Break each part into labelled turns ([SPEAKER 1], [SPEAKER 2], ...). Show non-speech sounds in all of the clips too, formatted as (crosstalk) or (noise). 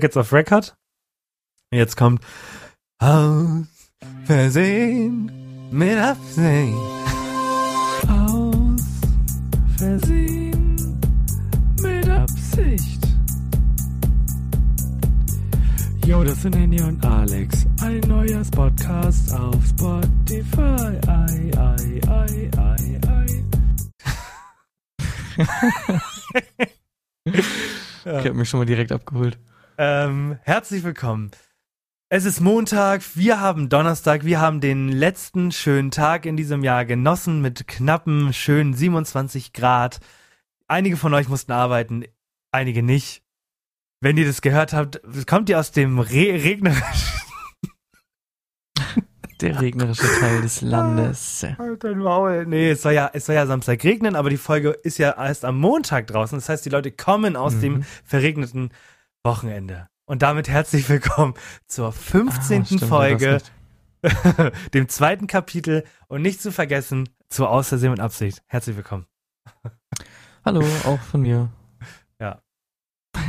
[SPEAKER 1] jetzt auf Record. Jetzt kommt Aus Versehen mit Absicht.
[SPEAKER 2] Aus Versehen mit Absicht. Yo, das sind Henny und Alex. Ein neuer Podcast auf Spotify. Ei, ei, ei, ei, ei. (laughs)
[SPEAKER 3] Ich habe mich schon mal direkt abgeholt.
[SPEAKER 1] Ähm, herzlich willkommen. Es ist Montag, wir haben Donnerstag, wir haben den letzten schönen Tag in diesem Jahr genossen mit knappen, schönen 27 Grad. Einige von euch mussten arbeiten, einige nicht. Wenn ihr das gehört habt, kommt ihr aus dem Re regnerischen (laughs)
[SPEAKER 3] Der regnerische Teil des Landes.
[SPEAKER 1] Halt dein Maul. Nee, es soll ja, es soll ja Samstag regnen, aber die Folge ist ja erst am Montag draußen. Das heißt, die Leute kommen aus
[SPEAKER 3] Mhm.
[SPEAKER 1] dem verregneten Wochenende. Und damit herzlich willkommen zur 15.
[SPEAKER 3] Ah, stimmt,
[SPEAKER 1] Folge, (laughs) dem zweiten Kapitel und nicht zu vergessen, zur Außersehen und Absicht. Herzlich willkommen.
[SPEAKER 3] Hallo, auch von mir. (laughs)
[SPEAKER 1] Ja. (laughs)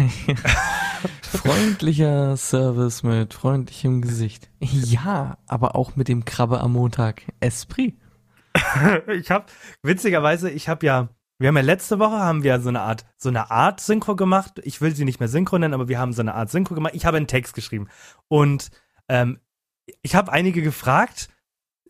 [SPEAKER 3] Freundlicher Service mit freundlichem Gesicht. Ja, aber auch mit dem Krabbe am Montag. Esprit.
[SPEAKER 1] ich habe witzigerweise, ich habe ja, wir haben ja letzte Woche haben wir so eine Art, so eine Art Synchro gemacht. Ich will sie nicht mehr Synchro nennen, aber wir haben so eine Art Synchro gemacht. Ich habe einen Text geschrieben und ähm, ich habe einige gefragt,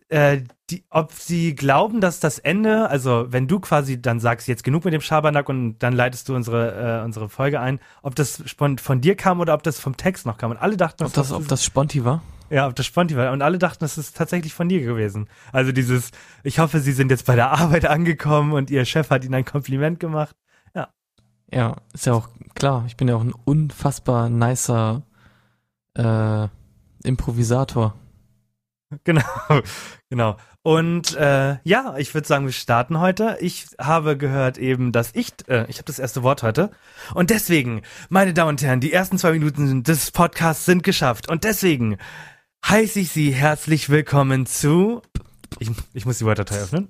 [SPEAKER 1] äh, die, ob sie glauben, dass das Ende, also wenn du quasi dann sagst, jetzt genug mit dem Schabernack und dann leitest du unsere äh, unsere Folge ein, ob das von, von dir kam oder ob das vom Text noch kam. Und alle dachten,
[SPEAKER 3] Ob das, ob das Sponti war?
[SPEAKER 1] Ja, das Sponti war. Und alle dachten, das ist tatsächlich von dir gewesen. Also dieses, ich hoffe, Sie sind jetzt bei der (laughs) Arbeit angekommen und Ihr Chef hat Ihnen ein Kompliment gemacht.
[SPEAKER 3] Ja, ist ja auch klar. Ich bin ja auch ein unfassbar nicer äh, Improvisator. (laughs)
[SPEAKER 1] Genau, genau. Und äh, ja, ich würde sagen, wir starten heute. Ich habe gehört eben, dass ich, äh, ich habe das erste Wort heute. Und deswegen, meine Damen und Herren, die ersten zwei Minuten des Podcasts sind geschafft. Und deswegen heiße ich Sie herzlich willkommen zu. Ich, ich muss die Wörterdatei öffnen.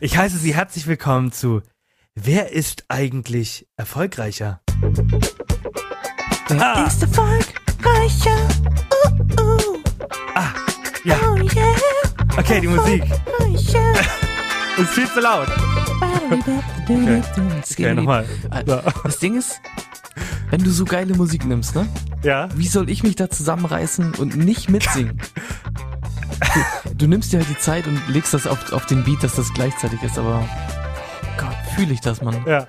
[SPEAKER 1] Ich heiße Sie herzlich willkommen zu Wer ist eigentlich erfolgreicher?
[SPEAKER 4] Wer
[SPEAKER 1] Ah.
[SPEAKER 4] ist erfolgreicher? Uh, uh,
[SPEAKER 1] Ah, ja,
[SPEAKER 4] oh yeah.
[SPEAKER 1] okay, die Musik
[SPEAKER 4] Erfolgreicher.
[SPEAKER 1] ist viel zu laut. Okay, nochmal. So.
[SPEAKER 3] Das Ding ist, wenn du so geile Musik nimmst, ne?
[SPEAKER 1] Ja,
[SPEAKER 3] Wie soll ich mich da zusammenreißen und nicht mitsingen? Du, (laughs) du nimmst dir halt die Zeit und legst das auf, auf den Beat, dass das gleichzeitig ist, aber Gott, fühle ich das, Mann.
[SPEAKER 1] ja.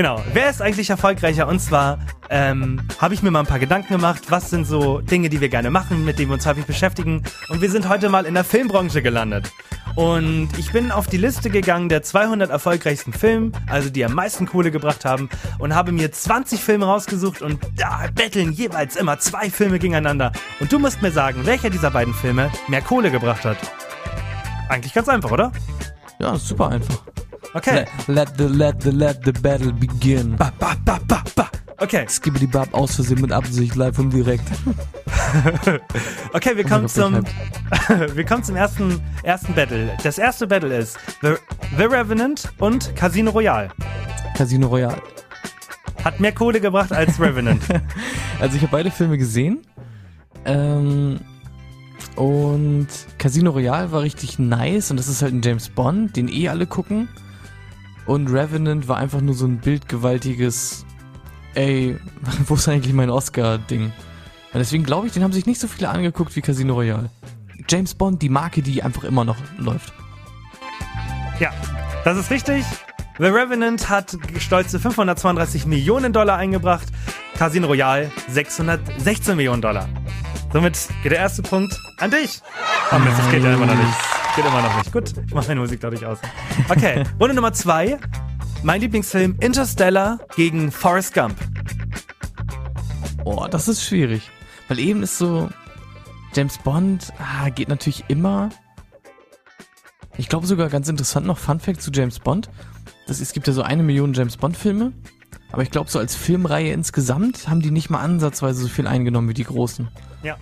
[SPEAKER 1] Genau. Wer ist eigentlich erfolgreicher? Und zwar ähm, habe ich mir mal ein paar Gedanken gemacht. Was sind so Dinge, die wir gerne machen, mit denen wir uns häufig beschäftigen? Und wir sind heute mal in der Filmbranche gelandet. Und ich bin auf die Liste gegangen der 200 erfolgreichsten Filme, also die am meisten Kohle gebracht haben, und habe mir 20 Filme rausgesucht und da betteln jeweils immer zwei Filme gegeneinander. Und du musst mir sagen, welcher dieser beiden Filme mehr Kohle gebracht hat. Eigentlich ganz einfach, oder?
[SPEAKER 3] Ja, super einfach.
[SPEAKER 1] Okay.
[SPEAKER 3] Let, let the, let the, let the battle begin.
[SPEAKER 1] Ba, ba, ba, ba, ba. Okay.
[SPEAKER 3] Skibbidi Bab aus Versehen mit Absicht, live und direkt. (laughs)
[SPEAKER 1] Okay, wir kommen zum, (laughs) wir kommen zum ersten, ersten Battle. Das erste Battle ist The, The Revenant und Casino Royale.
[SPEAKER 3] Casino Royale.
[SPEAKER 1] Hat mehr Kohle gebracht als Revenant. (laughs)
[SPEAKER 3] Also ich habe beide Filme gesehen. Ähm, und Casino Royale war richtig nice und das ist halt ein James Bond, den eh alle gucken. Und Revenant war einfach nur so ein bildgewaltiges, ey, (laughs) wo ist eigentlich mein Oscar-Ding? Und deswegen glaube ich, den haben sich nicht so viele angeguckt wie Casino Royale. James Bond, die Marke, die einfach immer noch läuft.
[SPEAKER 1] ja, das ist richtig. The Revenant hat stolze 532 Millionen Dollar eingebracht. Casino Royale 616 Millionen Dollar. Somit geht der erste Punkt an dich. Mist, das geht ja immer noch nicht. Geht immer noch nicht. Gut, ich mache meine Musik dadurch aus. Okay, Runde Nummer zwei. Mein Lieblingsfilm Interstellar gegen Forrest Gump.
[SPEAKER 3] Oh, das ist schwierig. Weil eben ist so, James Bond ah, geht natürlich immer. Ich glaube sogar ganz interessant noch Fun Fact zu James Bond. Das, es gibt ja so eine Million James Bond Filme. Aber ich glaube so als Filmreihe insgesamt haben die nicht mal ansatzweise so viel eingenommen wie die großen.
[SPEAKER 1] Ja.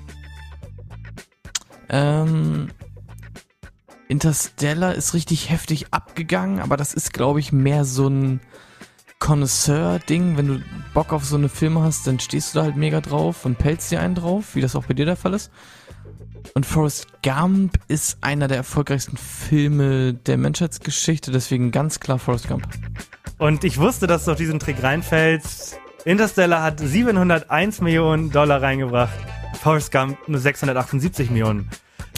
[SPEAKER 3] Ähm, Interstellar ist richtig heftig abgegangen, aber das ist glaube ich mehr so ein Connoisseur-Ding. Wenn du Bock auf so eine Filme hast, dann stehst du da halt mega drauf und pelzt dir einen drauf, wie das auch bei dir der Fall ist. Und Forrest Gump ist einer der erfolgreichsten Filme der Menschheitsgeschichte, deswegen ganz klar Forrest Gump.
[SPEAKER 1] Und ich wusste, dass du auf diesen Trick reinfällst. Interstellar hat 701 Millionen Dollar reingebracht. Forrest Gump nur 678 Millionen.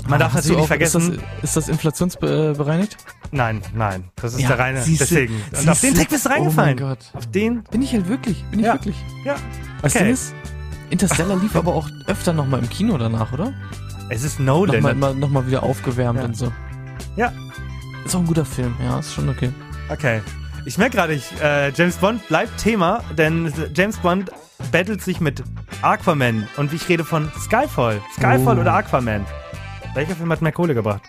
[SPEAKER 1] Man darf
[SPEAKER 3] Ah, hast
[SPEAKER 1] natürlich
[SPEAKER 3] du
[SPEAKER 1] nicht
[SPEAKER 3] auch-
[SPEAKER 1] vergessen.
[SPEAKER 3] Ist das, ist das inflationsbereinigt?
[SPEAKER 1] nein, nein. Das ist
[SPEAKER 3] Ja,
[SPEAKER 1] der reine.
[SPEAKER 3] siehste,
[SPEAKER 1] deswegen. Und auf den Trick bist du reingefallen.
[SPEAKER 3] Oh mein Gott.
[SPEAKER 1] Auf den.
[SPEAKER 3] Bin ich halt wirklich? Bin ich
[SPEAKER 1] Ja.
[SPEAKER 3] wirklich?
[SPEAKER 1] Ja.
[SPEAKER 3] Das
[SPEAKER 1] Okay.
[SPEAKER 3] Ist, Interstellar lief (laughs) aber auch öfter nochmal im Kino danach, oder?
[SPEAKER 1] Es ist Nolan.
[SPEAKER 3] Nochmal immer- noch mal wieder aufgewärmt
[SPEAKER 1] Ja.
[SPEAKER 3] und so.
[SPEAKER 1] Ja.
[SPEAKER 3] Ist auch ein guter Film, ja, ist schon okay.
[SPEAKER 1] Okay. Ich merke gerade, ich, äh, James Bond bleibt Thema, denn James Bond battelt sich mit Aquaman. Und ich rede von Skyfall. Skyfall
[SPEAKER 3] Oh.
[SPEAKER 1] oder Aquaman? Welcher Film hat mehr Kohle gebracht?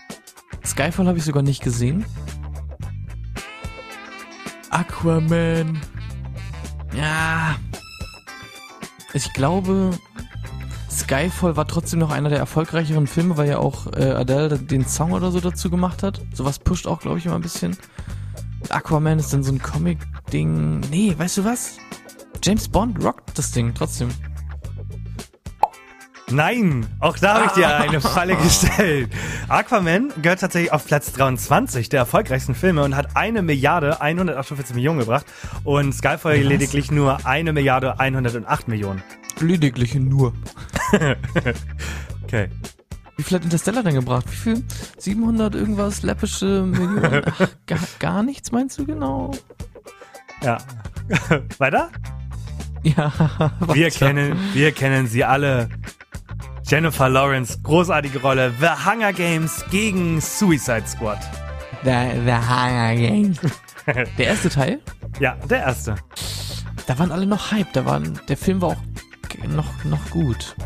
[SPEAKER 3] Skyfall habe ich sogar nicht gesehen. Aquaman. Ja. Ich glaube, Skyfall war trotzdem noch einer der erfolgreicheren Filme, weil ja auch äh, Adele den Song oder so dazu gemacht hat. Sowas pusht auch, glaube ich, immer ein bisschen. Aquaman ist dann so ein Comic-Ding. Nee, weißt du was? James Bond rockt das Ding trotzdem.
[SPEAKER 1] Nein, auch da habe ich dir eine Falle gestellt. Aquaman gehört tatsächlich auf Platz 23 der erfolgreichsten Filme und hat eine Milliarde 148 Millionen gebracht und Skyfall
[SPEAKER 3] Was?
[SPEAKER 1] lediglich nur eine Milliarde 108 Millionen.
[SPEAKER 3] Lediglich nur.
[SPEAKER 1] Okay.
[SPEAKER 3] Wie viel hat Interstellar denn gebracht? Wie viel? 700 irgendwas läppische Millionen? (laughs) Ach, gar, gar nichts meinst du genau?
[SPEAKER 1] Ja. (laughs) Weiter?
[SPEAKER 3] Ja, (laughs)
[SPEAKER 1] Wir
[SPEAKER 3] weiter.
[SPEAKER 1] kennen, wir kennen sie alle. Jennifer Lawrence, großartige Rolle. The Hunger Games gegen Suicide Squad.
[SPEAKER 3] The, the Hunger Games. (laughs) Der erste Teil,
[SPEAKER 1] Ja, der erste.
[SPEAKER 3] da waren alle noch hype. Da waren, der Film war auch noch, noch gut.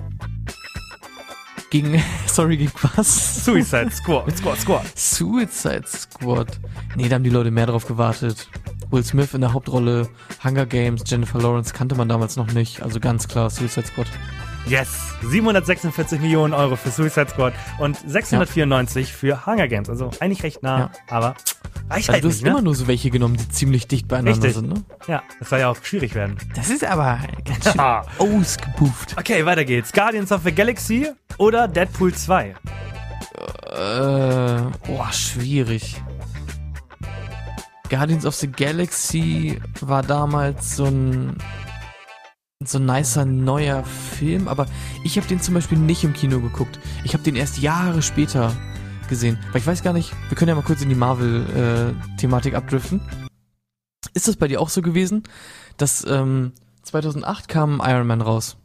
[SPEAKER 3] Gegen, (laughs) sorry, gegen was?
[SPEAKER 1] Suicide Squad. (laughs) Squad, Squad.
[SPEAKER 3] Suicide Squad. Nee, da haben die Leute mehr drauf gewartet. Will Smith in der Hauptrolle, Hunger Games, Jennifer Lawrence kannte man damals noch nicht. Also ganz klar Suicide Squad.
[SPEAKER 1] Yes! 746 Millionen Euro für Suicide Squad und 694 für Hunger Games. Also eigentlich recht nah,
[SPEAKER 3] Ja.
[SPEAKER 1] aber reicht
[SPEAKER 3] Also
[SPEAKER 1] halt
[SPEAKER 3] du hast
[SPEAKER 1] nicht, ne?
[SPEAKER 3] immer nur so welche genommen, die ziemlich dicht beieinander
[SPEAKER 1] Richtig.
[SPEAKER 3] sind, ne?
[SPEAKER 1] Ja, das soll ja auch schwierig werden.
[SPEAKER 3] Das ist aber ganz schön ausgebufft.
[SPEAKER 1] Okay, weiter geht's. Guardians of the Galaxy oder Deadpool 2?
[SPEAKER 3] Äh, boah, schwierig. Guardians of the Galaxy war damals so ein so ein nicer neuer Film, aber ich habe den zum Beispiel nicht im Kino geguckt. Ich habe den erst Jahre später gesehen. Weil ich weiß gar nicht, wir können ja mal kurz in die Marvel-Thematik abdriften. Ist das bei dir auch so gewesen, dass ähm, 2008 kam Iron Man raus?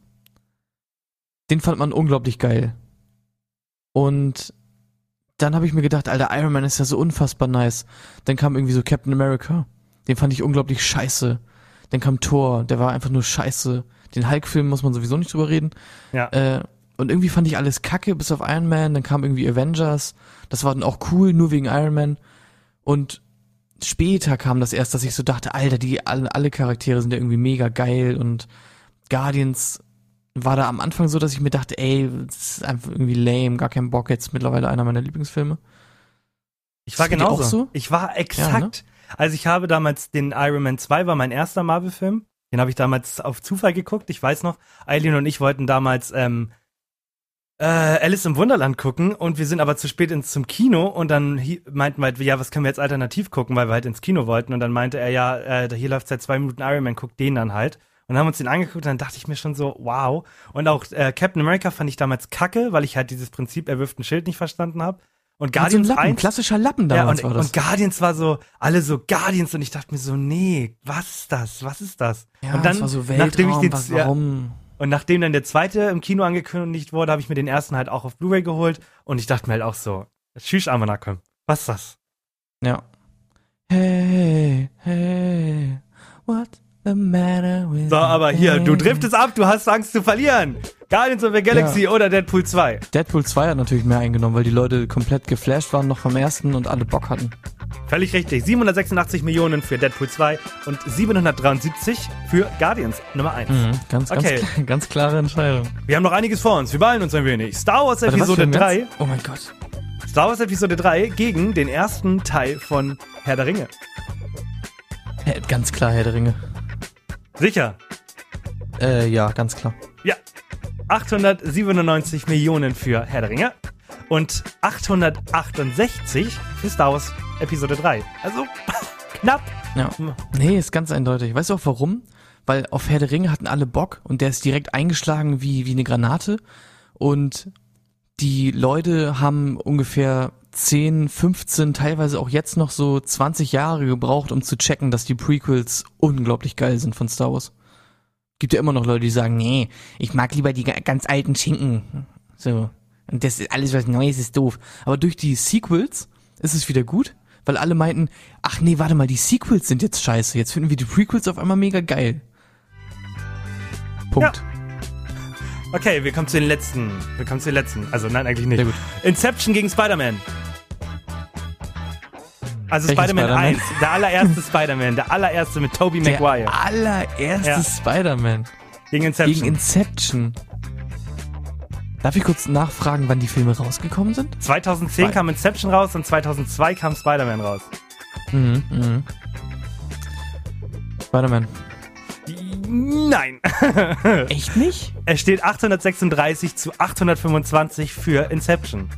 [SPEAKER 3] Den fand man unglaublich geil. Und dann habe ich mir gedacht, Alter, Iron Man ist ja so unfassbar nice. Dann kam irgendwie so Captain America. Den fand ich unglaublich scheiße. Dann kam Thor, der war einfach nur scheiße. Den Hulk-Film muss man sowieso nicht drüber reden.
[SPEAKER 1] Ja.
[SPEAKER 3] Äh, und irgendwie fand ich alles kacke, bis auf Iron Man. Dann kam irgendwie Avengers. Das war dann auch cool, nur wegen Iron Man. Und später kam das erst, dass ich so dachte, Alter, die alle, alle Charaktere sind ja irgendwie mega geil. Und Guardians war da am Anfang so, dass ich mir dachte, ey, das ist einfach irgendwie lame, gar kein Bock. Jetzt mittlerweile einer meiner Lieblingsfilme.
[SPEAKER 1] Ich war genauso.
[SPEAKER 3] auch so?
[SPEAKER 1] Ich war exakt.
[SPEAKER 3] Ja, ne?
[SPEAKER 1] Also ich habe damals den Iron Man 2 war mein erster Marvel-Film. Den habe ich damals auf Zufall geguckt. Ich weiß noch, Eileen und ich wollten damals ähm, äh, Alice im Wunderland gucken und wir sind aber zu spät ins zum Kino und dann meinten wir halt, ja, was können wir jetzt alternativ gucken, weil wir halt ins Kino wollten und dann meinte er, ja, äh, hier läuft seit zwei Minuten Iron Man, guck den dann halt. Und haben uns den angeguckt und dann dachte ich mir schon so, wow. Und auch äh, Captain America fand ich damals kacke, weil ich halt dieses Prinzip, er wirft ein Schild nicht verstanden habe. Und Guardians
[SPEAKER 3] so ein Lappen,
[SPEAKER 1] 1,
[SPEAKER 3] klassischer Lappen
[SPEAKER 1] ja,
[SPEAKER 3] damals
[SPEAKER 1] und,
[SPEAKER 3] war das.
[SPEAKER 1] und Guardians war so, alle so Guardians und ich dachte mir so, nee, was ist das? Was ist das?
[SPEAKER 3] ja,
[SPEAKER 1] und dann,
[SPEAKER 3] das war so
[SPEAKER 1] nachdem ich
[SPEAKER 3] Weltraum,
[SPEAKER 1] den,
[SPEAKER 3] was,
[SPEAKER 1] ja,
[SPEAKER 3] warum?
[SPEAKER 1] und nachdem dann der zweite im Kino angekündigt wurde, habe ich mir den ersten halt auch auf Blu-ray geholt und ich dachte mir halt auch so, tschüss Amanakon, was ist das?
[SPEAKER 3] Ja. Hey, hey, what
[SPEAKER 1] So, aber hier, du driftest ab, du hast Angst zu verlieren. Guardians of the Galaxy oder Deadpool 2.
[SPEAKER 3] Deadpool 2 hat natürlich mehr eingenommen, weil die Leute komplett geflasht waren noch vom ersten und alle Bock hatten.
[SPEAKER 1] Völlig richtig. 786 Millionen für Deadpool 2 und 773 für Guardians Nummer 1.
[SPEAKER 3] Mhm, ganz, ganz,
[SPEAKER 1] Okay.
[SPEAKER 3] klar, (laughs) ganz klare Entscheidung.
[SPEAKER 1] Wir haben noch einiges vor uns. Wir beeilen uns ein wenig. Star Wars
[SPEAKER 3] Warte,
[SPEAKER 1] Episode
[SPEAKER 3] ein
[SPEAKER 1] 3.
[SPEAKER 3] ganz- Oh mein Gott.
[SPEAKER 1] Star Wars Episode 3 gegen den ersten Teil von Herr der Ringe.
[SPEAKER 3] Äh, Ganz klar, Herr der Ringe.
[SPEAKER 1] Sicher.
[SPEAKER 3] Äh, ja, ganz klar.
[SPEAKER 1] Ja. 897 Millionen für Herr der Ringe und 868 für Star Wars Episode 3. Also (laughs) knapp.
[SPEAKER 3] Ja. Nee, ist ganz eindeutig. Weißt du auch warum? Weil auf Herr der Ringe hatten alle Bock und der ist direkt eingeschlagen wie, wie eine Granate. Und die Leute haben ungefähr 10, 15, teilweise auch jetzt noch so 20 Jahre gebraucht, um zu checken, dass die Prequels unglaublich geil sind von Star Wars. Gibt ja immer noch Leute, die sagen, nee, ich mag lieber die ga- ganz alten Schinken. So. Und das ist alles was Neues ist doof. Aber durch die Sequels ist es wieder gut, weil alle meinten, ach nee, warte mal, die Sequels sind jetzt scheiße. Jetzt finden wir die Prequels auf einmal mega geil. Punkt.
[SPEAKER 1] Okay, wir kommen zu den letzten. Wir kommen zu den letzten. Also nein, eigentlich nicht.
[SPEAKER 3] Sehr gut.
[SPEAKER 1] Inception gegen Spider-Man. Also Spider-Man
[SPEAKER 3] Spider-Man?
[SPEAKER 1] 1, der allererste Spider-Man, der allererste mit Tobey
[SPEAKER 3] Der
[SPEAKER 1] Maguire
[SPEAKER 3] allererste
[SPEAKER 1] Ja.
[SPEAKER 3] Spider-Man
[SPEAKER 1] gegen Inception.
[SPEAKER 3] gegen Inception. Darf ich kurz nachfragen, wann die Filme rausgekommen sind?
[SPEAKER 1] 2010
[SPEAKER 3] Zwei.
[SPEAKER 1] kam Inception raus und 2002 kam Spider-Man raus.
[SPEAKER 3] Mhm, mhm. Spider-Man.
[SPEAKER 1] Nein. (laughs)
[SPEAKER 3] Echt nicht?
[SPEAKER 1] es steht 836 zu 825 für Inception.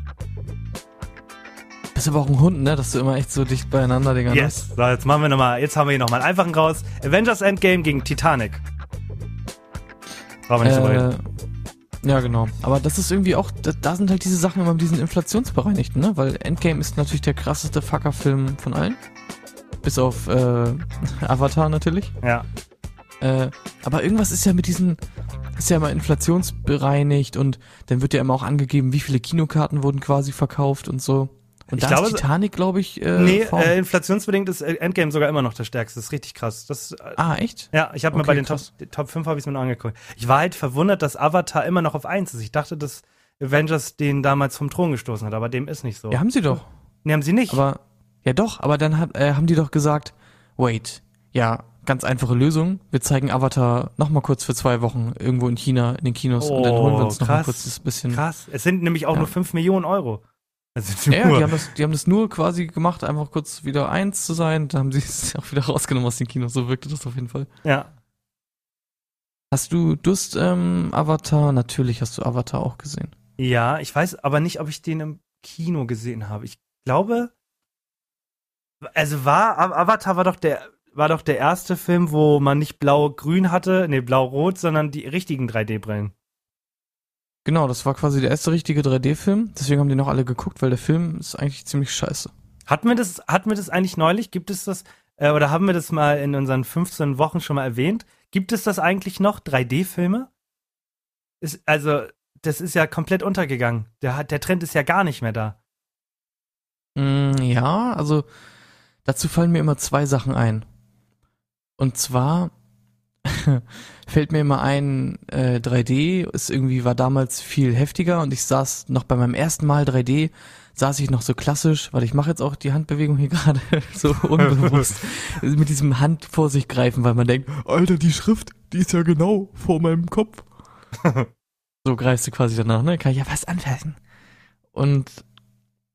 [SPEAKER 3] Bist aber auch ein Hund, ne? Dass du immer echt so dicht beieinander den
[SPEAKER 1] Yes. So, jetzt machen wir noch mal, jetzt haben wir hier nochmal einen einfachen raus. Avengers Endgame gegen Titanic. Brauchen wir nicht drüber reden.
[SPEAKER 3] Äh, ja, genau. Aber das ist irgendwie auch, da, da sind halt diese Sachen immer mit diesen Inflationsbereinigten, ne? Weil Endgame ist natürlich der krasseste Fucker-Film von allen. Bis auf äh, (laughs) Avatar natürlich.
[SPEAKER 1] Ja.
[SPEAKER 3] Äh, aber irgendwas ist ja mit diesen, ist ja immer inflationsbereinigt und dann wird ja immer auch angegeben, wie viele Kinokarten wurden quasi verkauft und so. Und
[SPEAKER 1] Ich
[SPEAKER 3] da
[SPEAKER 1] glaube,
[SPEAKER 3] ist Titanic, glaube ich, äh,
[SPEAKER 1] nee, äh, inflationsbedingt ist äh, Endgame sogar immer noch der stärkste. Das ist richtig krass. Das, äh,
[SPEAKER 3] ah, echt?
[SPEAKER 1] ja, ich habe mir
[SPEAKER 3] Okay,
[SPEAKER 1] bei den Top,
[SPEAKER 3] krass.
[SPEAKER 1] Top 5 habe ich mir noch angeguckt. Ich war halt verwundert, dass Avatar immer noch auf 1 ist. Ich dachte, dass Avengers den damals vom Thron gestoßen hat, aber dem ist nicht so.
[SPEAKER 3] Ja, haben sie doch.
[SPEAKER 1] Nee, haben sie nicht.
[SPEAKER 3] Aber, ja doch, aber dann hat, äh, haben die doch gesagt, wait, ja, ganz einfache Lösung. Wir zeigen Avatar nochmal kurz für zwei Wochen irgendwo in China, in den Kinos und dann holen wir uns
[SPEAKER 1] Oh,
[SPEAKER 3] nochmal
[SPEAKER 1] krass.
[SPEAKER 3] kurz das bisschen.
[SPEAKER 1] Krass. Es sind nämlich auch
[SPEAKER 3] Ja.
[SPEAKER 1] nur 5 Millionen Euro. Also
[SPEAKER 3] Ja,
[SPEAKER 1] nur.
[SPEAKER 3] die haben, das, die haben das nur quasi gemacht, einfach kurz wieder eins zu sein. Dann haben sie es (laughs) auch wieder rausgenommen aus den Kinos. So wirkte das auf jeden Fall.
[SPEAKER 1] ja.
[SPEAKER 3] Hast du Durst ähm, Avatar? Natürlich hast du Avatar auch gesehen.
[SPEAKER 1] Ja, ich weiß aber nicht, ob ich den im Kino gesehen habe. Ich glaube, also war Av- Avatar war doch der war doch der erste Film, wo man nicht blau-grün hatte, nee, blau-rot, sondern die richtigen 3D-Brillen.
[SPEAKER 3] Genau, das war quasi der erste richtige 3D-Film. Deswegen haben die noch alle geguckt, weil der Film ist eigentlich ziemlich scheiße.
[SPEAKER 1] Hatten wir das, hatten wir das eigentlich neulich? Gibt es das, äh, oder haben wir das mal in unseren 15 Wochen schon mal erwähnt? Gibt es das eigentlich noch, 3D-Filme? Ist, also, das ist ja komplett untergegangen. Der, der Trend ist ja gar nicht mehr da.
[SPEAKER 3] Mm, ja, also dazu fallen mir immer zwei Sachen ein. Und zwar (laughs) fällt mir immer ein, äh, 3D ist irgendwie, war damals viel heftiger und ich saß noch bei meinem ersten Mal 3D, saß ich noch so klassisch, weil ich mache jetzt auch die Handbewegung hier (laughs) gerade so (laughs) unbewusst, mit diesem Hand vor sich greifen, weil man denkt, Alter, die Schrift, die ist ja genau vor meinem Kopf. so greifst du quasi danach, ne? Kann ich ja was anfassen. Und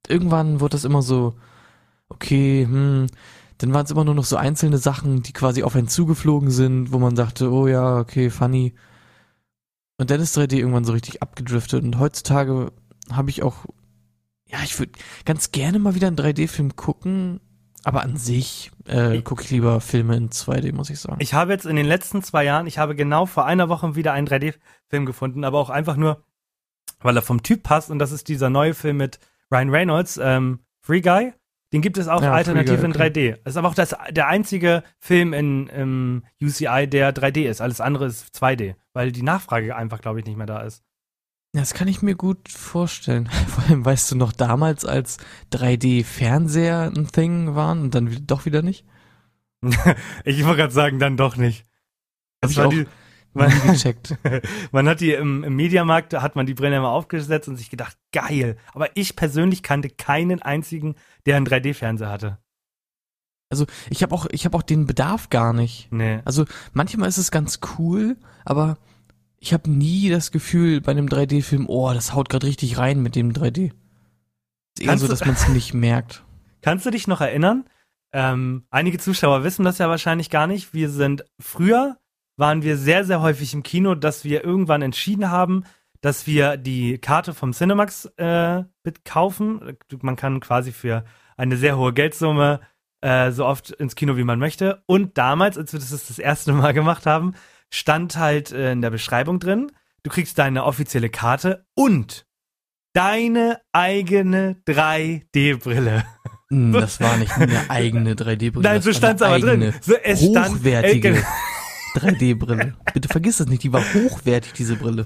[SPEAKER 3] irgendwann wurde das immer so, okay, hm, dann waren es immer nur noch so einzelne Sachen, die quasi auf einen zugeflogen sind, wo man dachte, oh ja, okay, funny. Und dann ist 3D irgendwann so richtig abgedriftet und heutzutage habe ich auch, ja, ich würde ganz gerne mal wieder einen 3D-Film gucken, aber an sich äh, gucke ich lieber Filme in 2D, muss ich sagen.
[SPEAKER 1] Ich habe jetzt in den letzten zwei Jahren, ich habe genau vor einer Woche wieder einen 3D-Film gefunden, aber auch einfach nur, weil er vom Typ passt und das ist dieser neue Film mit Ryan Reynolds, ähm, Free Guy. Den gibt es auch
[SPEAKER 3] Ja,
[SPEAKER 1] alternativ
[SPEAKER 3] Free Guy,
[SPEAKER 1] in 3D. Das ist aber auch das, der einzige Film in im UCI, der 3D ist. Alles andere ist 2D, weil die Nachfrage einfach, glaube ich, nicht mehr da ist.
[SPEAKER 3] Ja, Das kann ich mir gut vorstellen. (laughs) Vor allem, weißt du noch damals, als 3D-Fernseher ein Thing waren und dann doch wieder nicht? (laughs)
[SPEAKER 1] Ich wollte gerade sagen, dann doch nicht.
[SPEAKER 3] Hab
[SPEAKER 1] Das
[SPEAKER 3] ich
[SPEAKER 1] war
[SPEAKER 3] auch
[SPEAKER 1] die,
[SPEAKER 3] nie (laughs) gecheckt.
[SPEAKER 1] man hat die im, im Mediamarkt, da hat man die Brille immer aufgesetzt und sich gedacht, geil. Aber ich persönlich kannte keinen einzigen, der einen 3D-Fernseher hatte.
[SPEAKER 3] Also ich habe auch, ich habe auch den Bedarf gar nicht.
[SPEAKER 1] Nee.
[SPEAKER 3] Also manchmal ist es ganz cool, aber ich habe nie das Gefühl bei einem 3D-Film, oh, das haut gerade richtig rein mit dem 3D. Ist eher
[SPEAKER 1] Kannst
[SPEAKER 3] so, dass man es nicht merkt.
[SPEAKER 1] Kannst du dich noch erinnern? Ähm, einige Zuschauer wissen das ja wahrscheinlich gar nicht. Wir sind früher waren wir sehr, sehr häufig im Kino, dass wir irgendwann entschieden haben, dass wir die Karte vom Cinemax äh, kaufen. Man kann quasi für eine sehr hohe Geldsumme äh, so oft ins Kino, wie man möchte. Und damals, als wir das das erste Mal gemacht haben, stand halt äh, in der Beschreibung drin, du kriegst deine offizielle Karte und deine eigene 3D-Brille.
[SPEAKER 3] Hm, (laughs) Das war nicht eine eigene 3D-Brille.
[SPEAKER 1] Nein, so stand's
[SPEAKER 3] eine
[SPEAKER 1] aber drin. So, es stand-
[SPEAKER 3] hochwertige
[SPEAKER 1] Äh,
[SPEAKER 3] 3D-Brille. Bitte vergiss das nicht, die war hochwertig, diese Brille.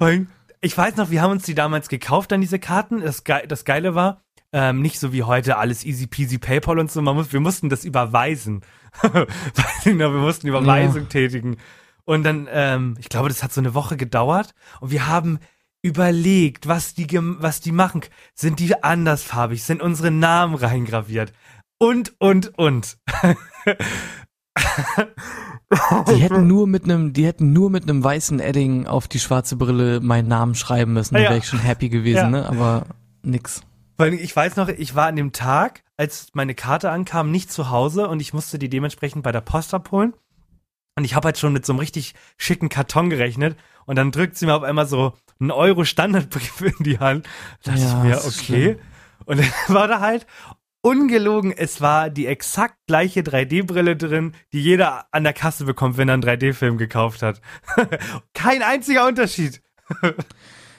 [SPEAKER 1] Ich weiß noch, wir haben uns die damals gekauft, dann diese Karten. Das, Ge das Geile war, ähm, nicht so wie heute alles easy peasy PayPal und so. Man muss, wir mussten das überweisen. (laughs) weiß ich noch, wir mussten Überweisung tätigen. Und dann, ähm, ich glaube, das hat so eine Woche gedauert. Und wir haben überlegt, was die, was die machen. Sind die andersfarbig? Sind unsere Namen reingraviert? Und, und, und. (laughs) (laughs)
[SPEAKER 3] Die hätten nur mit einem, die hätten nur mit einem weißen Edding auf die schwarze Brille meinen Namen schreiben müssen, dann
[SPEAKER 1] Ja.
[SPEAKER 3] wäre ich schon happy gewesen,
[SPEAKER 1] Ja.
[SPEAKER 3] ne? Aber nix.
[SPEAKER 1] Weil ich weiß noch, ich war an dem Tag, als meine Karte ankam, nicht zu Hause und ich musste die dementsprechend bei der Post abholen. Und ich habe halt schon mit so einem richtig schicken Karton gerechnet und dann drückt sie mir auf einmal so einen Euro Standardbrief (laughs) in die Hand. Da dachte
[SPEAKER 3] Ja,
[SPEAKER 1] ich mir, okay.
[SPEAKER 3] schlimm.
[SPEAKER 1] Und (laughs) dann war da halt ungelogen, es war die exakt gleiche 3D-Brille drin, die jeder an der Kasse bekommt, wenn er einen 3D-Film gekauft hat. (laughs) Kein einziger Unterschied.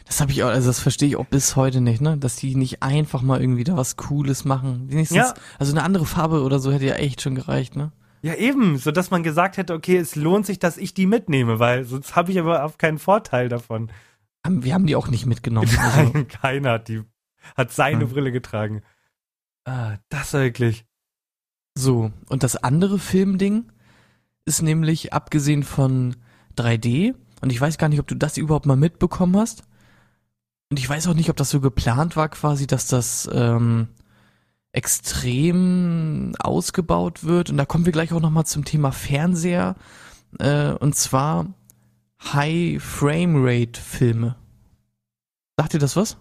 [SPEAKER 3] Das habe ich auch, also das verstehe ich auch bis heute nicht, ne? Dass die nicht einfach mal irgendwie da was Cooles machen. Wenigstens,
[SPEAKER 1] Ja.
[SPEAKER 3] also eine andere Farbe oder so hätte ja echt schon gereicht, ne?
[SPEAKER 1] Ja, eben, so dass man gesagt hätte, okay, es lohnt sich, dass ich die mitnehme, weil sonst habe ich aber auch keinen Vorteil davon.
[SPEAKER 3] Wir haben die auch nicht mitgenommen. (laughs) Also,
[SPEAKER 1] Nein, keiner hat die, hat seine
[SPEAKER 3] Hm.
[SPEAKER 1] Brille getragen. Ah, das wirklich.
[SPEAKER 3] so, und das andere Filmding ist nämlich, abgesehen von 3D, und ich weiß gar nicht, ob du das überhaupt mal mitbekommen hast, und ich weiß auch nicht, ob das so geplant war quasi, dass das ähm, extrem ausgebaut wird. Und da kommen wir gleich auch nochmal zum Thema Fernseher. Äh, und zwar High Frame Rate Filme. Sagt ihr das was?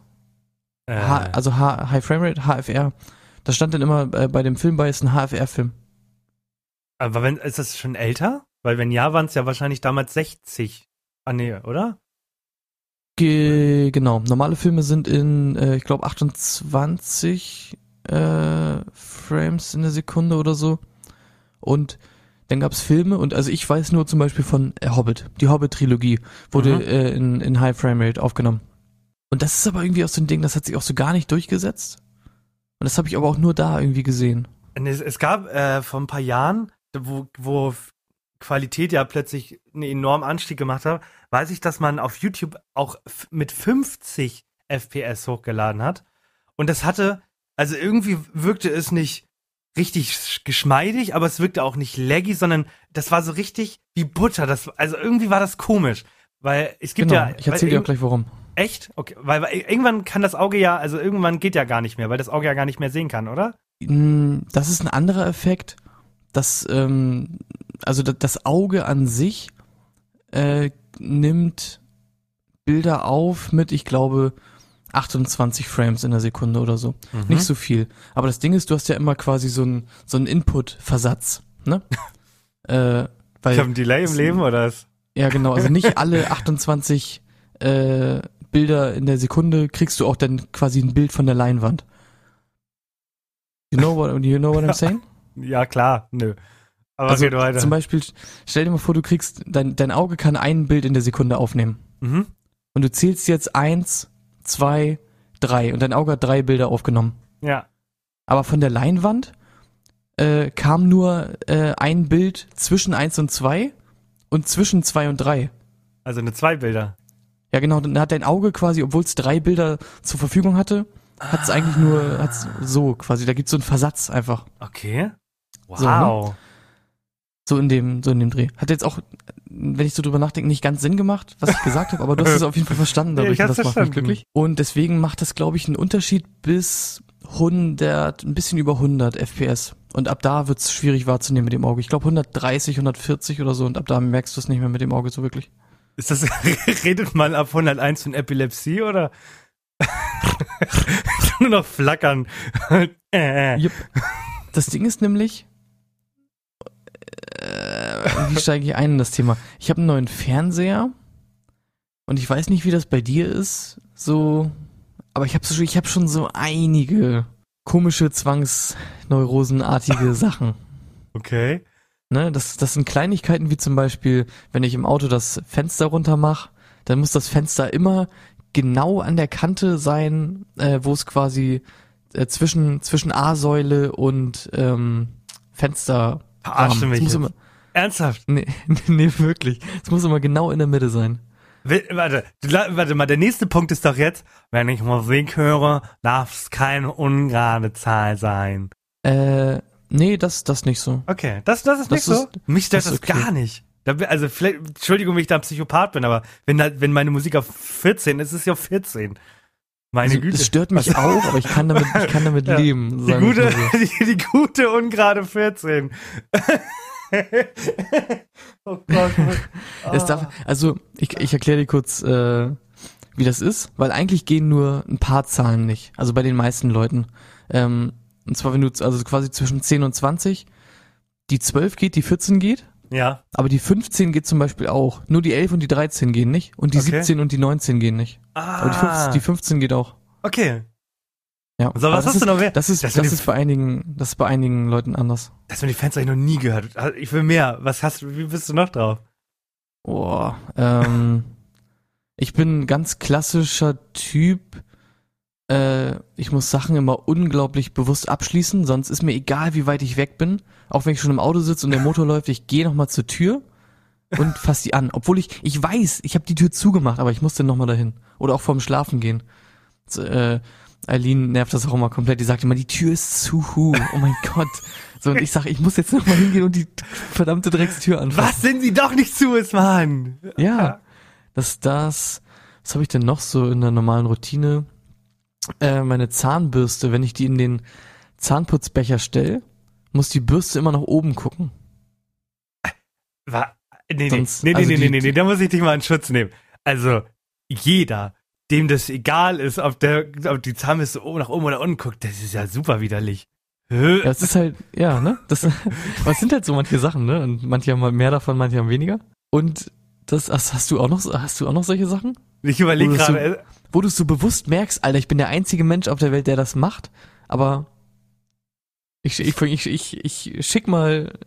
[SPEAKER 1] Äh,
[SPEAKER 3] H also H High Frame Rate, HFR. Das stand dann immer äh, bei dem Film bei, ist ein HFR-Film.
[SPEAKER 1] aber wenn, ist das schon älter? Weil wenn ja, waren es ja wahrscheinlich damals 60. Ah, nee, oder?
[SPEAKER 3] Ge genau. Normale Filme sind in, äh, ich glaube, 28 äh, Frames in der Sekunde oder so. Und dann gab's Filme und also ich weiß nur zum Beispiel von äh, Hobbit. Die Hobbit-Trilogie wurde
[SPEAKER 1] Mhm.
[SPEAKER 3] äh, in, in High Frame Rate aufgenommen. Und das ist aber irgendwie auch so ein Ding, das hat sich auch so gar nicht durchgesetzt. Und das habe ich aber auch nur da irgendwie gesehen.
[SPEAKER 1] Es, es gab äh, vor ein paar Jahren, wo, wo Qualität ja plötzlich einen enormen Anstieg gemacht hat, weiß ich, dass man auf YouTube auch mit 50 FPS hochgeladen hat. Und das hatte, also irgendwie wirkte es nicht richtig sch- geschmeidig, aber es wirkte auch nicht laggy, sondern das war so richtig wie Butter. Das, also irgendwie war das komisch. Weil es gibt
[SPEAKER 3] genau.
[SPEAKER 1] ja.
[SPEAKER 3] ich erzähle dir auch gleich warum.
[SPEAKER 1] Echt? Okay. Weil, weil irgendwann kann das Auge ja, also irgendwann geht ja gar nicht mehr, weil das Auge ja gar nicht mehr sehen kann, oder?
[SPEAKER 3] Mm, Das ist ein anderer Effekt, dass ähm, also da- das Auge an sich äh, nimmt Bilder auf mit, ich glaube, 28 Frames in der Sekunde oder so.
[SPEAKER 1] Mhm.
[SPEAKER 3] Nicht so viel. Aber das Ding ist, du hast ja immer quasi so einen so einen Input-Versatz, ne? (laughs) äh, weil,
[SPEAKER 1] Ich habe ein Delay im Leben oder was?
[SPEAKER 3] ja genau, also nicht (laughs) alle 28 äh, Bilder in der Sekunde kriegst du auch dann quasi ein Bild von der Leinwand. You know what, you know what I'm (laughs) saying?
[SPEAKER 1] Ja, klar, nö. Aber
[SPEAKER 3] Also
[SPEAKER 1] geht weiter.
[SPEAKER 3] zum Beispiel, stell dir mal vor, du kriegst, dein, dein Auge kann ein Bild in der Sekunde aufnehmen.
[SPEAKER 1] mhm.
[SPEAKER 3] Und du zählst jetzt eins, zwei, drei und dein Auge hat drei Bilder aufgenommen.
[SPEAKER 1] Ja.
[SPEAKER 3] Aber von der Leinwand äh, kam nur äh, ein Bild zwischen eins und zwei und zwischen zwei und drei.
[SPEAKER 1] Also eine zwei Bilder.
[SPEAKER 3] Ja genau, dann hat dein Auge quasi, obwohl es drei Bilder zur Verfügung hatte, hat es eigentlich nur hat's so quasi, da gibt's so einen Versatz einfach.
[SPEAKER 1] Okay. Wow.
[SPEAKER 3] So, ne? So in dem, so in dem Dreh. Hat jetzt auch, wenn ich so drüber nachdenke, nicht ganz Sinn gemacht, was ich gesagt habe, aber du hast es (laughs) auf jeden Fall verstanden
[SPEAKER 1] Ja,
[SPEAKER 3] dadurch
[SPEAKER 1] ich
[SPEAKER 3] und das macht mich
[SPEAKER 1] verstanden.
[SPEAKER 3] glücklich. Und deswegen macht das, glaube ich, einen Unterschied bis 100, ein bisschen über 100 FPS. Und ab da wird's schwierig wahrzunehmen mit dem Auge. Ich glaube 130, 140 oder so und ab da merkst du es nicht mehr mit dem Auge so wirklich.
[SPEAKER 1] Ist das, (laughs) redet man ab 101 von Epilepsie oder? (laughs) Nur noch flackern. (laughs) äh.
[SPEAKER 3] Jupp. Das Ding ist nämlich, äh, wie steige ich ein in das Thema? Ich habe einen neuen Fernseher und ich weiß nicht, wie das bei dir ist, so, aber ich habe so, ich habe schon so einige komische Zwangsneurosenartige Sachen.
[SPEAKER 1] Okay.
[SPEAKER 3] Ne, das, das sind Kleinigkeiten wie zum Beispiel, wenn ich im Auto das Fenster runter mache, dann muss das Fenster immer genau an der Kante sein, äh, wo es quasi äh, zwischen, zwischen A-Säule und ähm, Fenster.
[SPEAKER 1] Verarsche mich
[SPEAKER 3] muss
[SPEAKER 1] jetzt.
[SPEAKER 3] immer,
[SPEAKER 1] Ernsthaft?
[SPEAKER 3] nee, (laughs) nee, wirklich. Es muss immer genau in der Mitte sein.
[SPEAKER 1] Warte, warte mal, der nächste Punkt ist doch jetzt, wenn ich Musik höre, darf es keine ungerade Zahl sein.
[SPEAKER 3] Äh, nee, das, das nicht so.
[SPEAKER 1] Okay, das, das ist nicht
[SPEAKER 3] Das
[SPEAKER 1] so.
[SPEAKER 3] ist-
[SPEAKER 1] Mich stört
[SPEAKER 3] das
[SPEAKER 1] das,
[SPEAKER 3] okay.
[SPEAKER 1] gar nicht. Da, also vielleicht, Entschuldigung, wenn ich da ein Psychopath bin, aber wenn, da, wenn meine Musik auf 14 ist, ist sie auf 14. Meine
[SPEAKER 3] Also,
[SPEAKER 1] Güte.
[SPEAKER 3] es stört mich auch, aber ich kann damit, ich kann damit (laughs)
[SPEAKER 1] Ja.
[SPEAKER 3] leben.
[SPEAKER 1] die gute,
[SPEAKER 3] so.
[SPEAKER 1] die, (laughs) die gute ungerade 14. (laughs) oh Gott.
[SPEAKER 3] Es darf, also ich, ich erkläre dir kurz, äh, wie das ist, weil eigentlich gehen nur ein paar Zahlen nicht. Also bei den meisten Leuten. Ähm, und zwar wenn du also quasi zwischen 10 und 20, die 12 geht, die 14 geht,
[SPEAKER 1] Ja,
[SPEAKER 3] aber die 15 geht zum Beispiel auch. Nur die 11 und die 13 gehen nicht und die
[SPEAKER 1] Okay.
[SPEAKER 3] 17 und die 19 gehen nicht. Aber die 15, die 15 geht auch.
[SPEAKER 1] okay.
[SPEAKER 3] Ja.
[SPEAKER 1] So, was hast
[SPEAKER 3] ist,
[SPEAKER 1] du noch mehr?
[SPEAKER 3] Das ist,
[SPEAKER 1] Das
[SPEAKER 3] das, ist bei einigen, das ist bei einigen Leuten anders.
[SPEAKER 1] Das mit die Fans habe ich noch nie gehört. Ich will mehr. Was hast du, wie bist du noch drauf?
[SPEAKER 3] Boah, ähm, ich bin ein ganz klassischer Typ. Ich muss Sachen immer unglaublich bewusst abschließen, sonst ist mir egal, wie weit ich weg bin. Auch wenn ich schon im Auto sitze und der Motor (laughs) läuft, ich gehe nochmal zur Tür und fass die an. Obwohl ich, ich weiß, ich habe die Tür zugemacht, aber ich muss dann nochmal dahin. Oder auch vorm Schlafen gehen. So, äh, Eileen nervt das auch immer komplett. Die sagt immer, die Tür ist zu. Oh mein (laughs) Gott. So, und ich sage, ich muss jetzt nochmal hingehen und die verdammte Dreckstür anfassen.
[SPEAKER 1] Was sind sie doch nicht zu ist, Mann?
[SPEAKER 3] Ja, das, das, was habe ich denn noch so in der normalen Routine? Äh, meine Zahnbürste, wenn ich die in den Zahnputzbecher stelle, muss die Bürste immer nach oben gucken.
[SPEAKER 1] Wa- Nee, nee,
[SPEAKER 3] Sonst-
[SPEAKER 1] nee, nee,
[SPEAKER 3] also
[SPEAKER 1] nee, nee, nee, nee, da muss ich dich mal in Schutz nehmen. Also, jeder, dem das egal ist, ob der, ob die Zahnbürste oben nach oben oder unten guckt, das ist ja super widerlich.
[SPEAKER 3] Ja, es ist halt, ja, ne? Das, (laughs) was sind halt so manche Sachen, ne? Und manche haben mehr davon, manche haben weniger. Und das, hast, hast du auch noch, hast du auch noch solche Sachen?
[SPEAKER 1] Ich überlege gerade, äh,
[SPEAKER 3] Wo du so bewusst merkst, Alter, ich bin der einzige Mensch auf der Welt, der das macht, aber ich, ich, ich, ich, ich schick mal,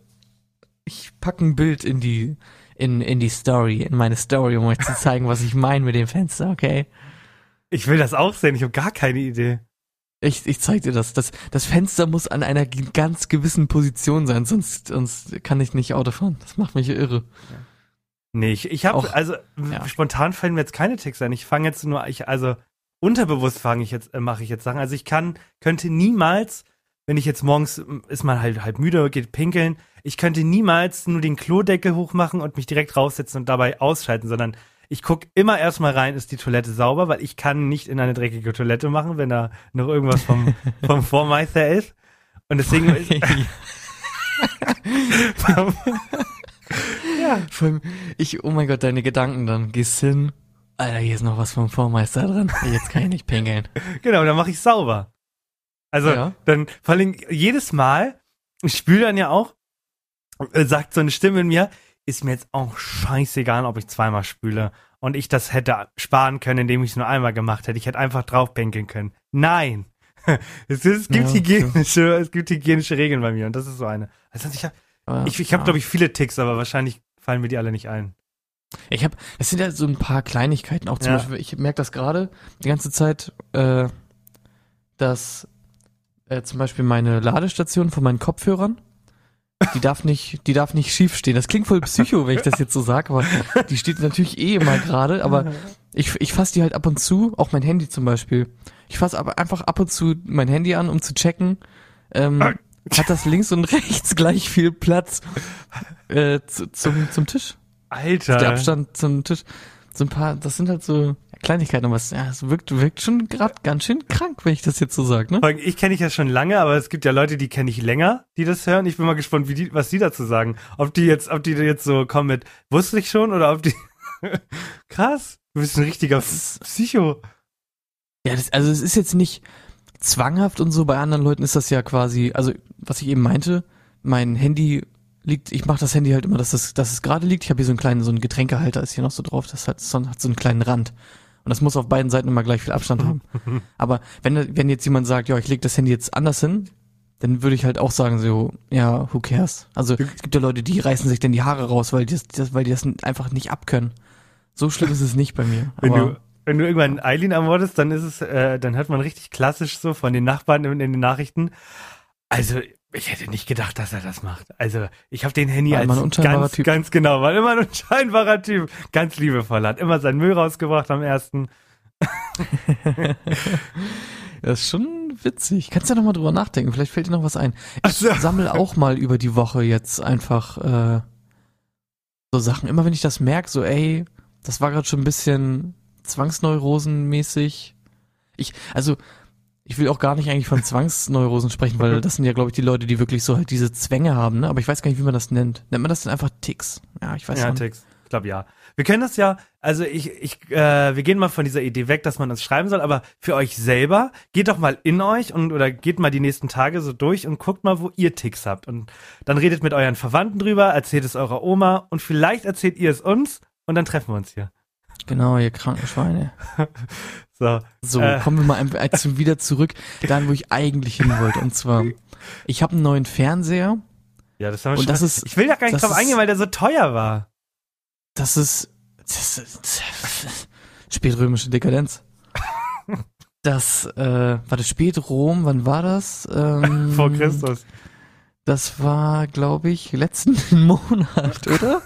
[SPEAKER 3] ich pack ein Bild in die, in, in die Story, in meine Story, um euch zu zeigen, was ich meine mit dem Fenster, okay?
[SPEAKER 1] ich will das auch sehen, ich habe gar keine Idee.
[SPEAKER 3] Ich, ich zeig dir das. das. Das Fenster muss an einer ganz gewissen Position sein, sonst, sonst kann ich nicht Auto fahren. Das macht mich irre.
[SPEAKER 1] Nee, ich, ich habe, also
[SPEAKER 3] ja.
[SPEAKER 1] spontan fallen mir jetzt keine Ticks ein. Ich fange jetzt nur, ich, also unterbewusst fange ich jetzt, äh, mache ich jetzt Sachen. Also ich kann, könnte niemals, wenn ich jetzt morgens ist man halt halb müde, geht pinkeln, ich könnte niemals nur den Klodeckel hochmachen und mich direkt raussetzen und dabei ausschalten, sondern ich guck immer erstmal rein, ist die Toilette sauber, weil ich kann nicht in eine dreckige Toilette machen, wenn da noch irgendwas vom, (laughs) vom Vormeister ist. Und deswegen (laughs) ist, (laughs) ja,
[SPEAKER 3] Vor allem, ich, oh mein Gott, deine Gedanken dann. Gehst hin. Alter, hier ist noch was vom Vormeister dran. Jetzt kann ich nicht pingeln. (laughs)
[SPEAKER 1] Genau, dann mache ich sauber. Also
[SPEAKER 3] Ja.
[SPEAKER 1] dann vor allem jedes Mal, ich spüle dann ja auch, äh, sagt so eine Stimme in mir, ist mir jetzt auch scheißegal, ob ich zweimal spüle und ich das hätte sparen können, indem ich es nur einmal gemacht hätte. Ich hätte einfach drauf pinkeln können. Nein. (laughs) Es, ist, es gibt
[SPEAKER 3] Ja,
[SPEAKER 1] hygienische, es gibt hygienische Regeln bei mir und das ist so eine. Also ich habe, ich, ich hab, glaube ich, viele Ticks, aber wahrscheinlich fallen mir die alle nicht ein.
[SPEAKER 3] Ich habe, es sind ja so ein paar Kleinigkeiten. Auch zum
[SPEAKER 1] Ja.
[SPEAKER 3] Beispiel, ich merke das gerade die ganze Zeit, äh, dass äh, zum Beispiel meine Ladestation von meinen Kopfhörern, die darf nicht, die darf nicht schief stehen. Das klingt voll psycho, wenn ich das jetzt so sage, aber die steht natürlich eh immer gerade. Aber ich, ich fasse die halt ab und zu, auch mein Handy zum Beispiel. Ich fasse aber einfach ab und zu mein Handy an, um zu checken, ähm, hat das links und rechts gleich viel Platz äh, zu, zum, zum Tisch
[SPEAKER 1] Alter.
[SPEAKER 3] der Abstand zum Tisch. So ein paar, das sind halt so Kleinigkeiten, aber es, ja, es wirkt, wirkt schon gerade ganz schön krank, wenn ich das jetzt so sage, ne?
[SPEAKER 1] Ich kenne dich ja schon lange, aber es gibt ja Leute, die kenne ich länger, die das hören. Ich bin mal gespannt, wie die, was die dazu sagen. Ob die jetzt, ob die jetzt so kommen mit, wusste ich schon, oder ob die. (laughs) Krass, du bist ein richtiger
[SPEAKER 3] Das-
[SPEAKER 1] Psycho.
[SPEAKER 3] Ja, das, also es ist jetzt nicht zwanghaft und so, bei anderen Leuten ist das ja quasi, also was ich eben meinte, mein Handy liegt, ich mache das Handy halt immer, dass es, dass es gerade liegt. Ich habe hier so einen kleinen, so einen Getränkehalter ist hier noch so drauf, das hat so, hat so einen kleinen Rand. Und das muss auf beiden Seiten immer gleich viel Abstand haben. (laughs) Aber wenn, wenn jetzt jemand sagt, ja, ich leg das Handy jetzt anders hin, dann würde ich halt auch sagen, so, ja, who cares? Also es gibt ja Leute, die reißen sich dann die Haare raus, weil die das, das weil die das einfach nicht abkönnen. So schlimm ist es nicht bei mir.
[SPEAKER 1] Wenn du, wenn du irgendwann Eileen antwortest, dann ist es, äh, dann hört man richtig klassisch so von den Nachbarn in, in den Nachrichten. Also, ich hätte nicht gedacht, dass er das macht. Also, ich habe den Handy als ganz,
[SPEAKER 3] Typ.
[SPEAKER 1] ganz genau, war immer ein unscheinbarer Typ, ganz liebevoll, hat immer seinen Müll rausgebracht am ersten. (laughs)
[SPEAKER 3] das ist schon witzig. Kannst ja noch mal drüber nachdenken, vielleicht fällt dir noch was ein. Ich
[SPEAKER 1] so.
[SPEAKER 3] sammle auch mal (laughs) über die Woche jetzt einfach äh, so Sachen. Immer wenn ich das merke, so ey, das war gerade schon ein bisschen zwangsneurosenmäßig. Ich, also ich will auch gar nicht eigentlich von Zwangsneurosen sprechen, weil das sind ja, glaube ich, die Leute, die wirklich so halt diese Zwänge haben, ne? Aber ich weiß gar nicht, wie man das nennt. Nennt man das denn einfach Ticks? Ja, ich weiß
[SPEAKER 1] Ja,
[SPEAKER 3] nicht.
[SPEAKER 1] Tix. Ich glaube ja. Wir können das ja, also ich, ich, äh, wir gehen mal von dieser Idee weg, dass man uns schreiben soll, aber für euch selber, geht doch mal in euch und oder geht mal die nächsten Tage so durch und guckt mal, wo ihr Ticks habt. Und dann redet mit euren Verwandten drüber, erzählt es eurer Oma und vielleicht erzählt ihr es uns und dann treffen wir uns hier.
[SPEAKER 3] Genau, ihr kranken Schweine. (laughs)
[SPEAKER 1] So.
[SPEAKER 3] So,
[SPEAKER 1] Äh.
[SPEAKER 3] kommen wir mal ein, zum- wieder zurück, dahin, wo ich eigentlich hin wollte. Und zwar, (laughs) ich habe einen neuen Fernseher.
[SPEAKER 1] Ja, das haben wir
[SPEAKER 3] Und
[SPEAKER 1] schon.
[SPEAKER 3] das ist-
[SPEAKER 1] ich will da gar nicht
[SPEAKER 3] das
[SPEAKER 1] drauf
[SPEAKER 3] ist-
[SPEAKER 1] eingehen, weil der so teuer war.
[SPEAKER 3] Das ist, das ist spätrömische Dekadenz. (laughs) Das, äh, warte, Spätrom, wann war das? Ähm,
[SPEAKER 1] Vor Christus.
[SPEAKER 3] Das war, glaube ich, letzten (laughs) Monat, oder?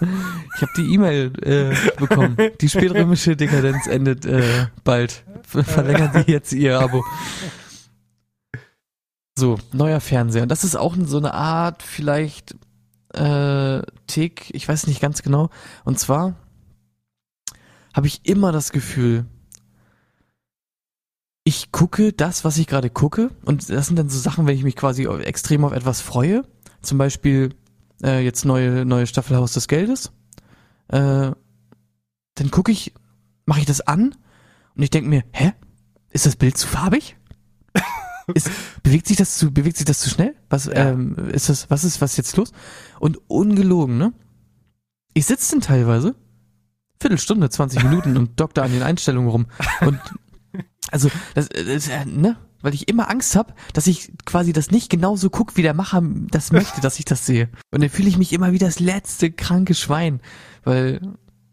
[SPEAKER 3] Ich habe die E-Mail äh, bekommen. Die spätrömische Dekadenz endet äh, bald. Ver- Verlängern die jetzt ihr Abo. So, neuer Fernseher. Und das ist auch so eine Art, vielleicht äh, Tick, ich weiß nicht ganz genau. Und zwar habe ich immer das Gefühl, ich gucke das, was ich gerade gucke, und das sind dann so Sachen, wenn ich mich quasi extrem auf etwas freue. Zum Beispiel äh, jetzt neue neue Staffel Haus des Geldes. Äh, dann gucke ich, mache ich das an und ich denke mir, hä, ist das Bild zu farbig? (laughs) Ist, bewegt sich das zu bewegt sich das zu schnell? Was
[SPEAKER 1] Ja.
[SPEAKER 3] ähm, ist das? Was ist was ist jetzt los? Und ungelogen, ne? Ich sitze denn teilweise Viertelstunde, 20 Minuten (laughs) und da an den Einstellungen rum und also, das, das, äh, ne? Weil ich immer Angst habe, dass ich quasi das nicht genauso guck, wie der Macher das möchte, dass ich das sehe. Und dann fühle ich mich immer wie das letzte kranke Schwein. Weil,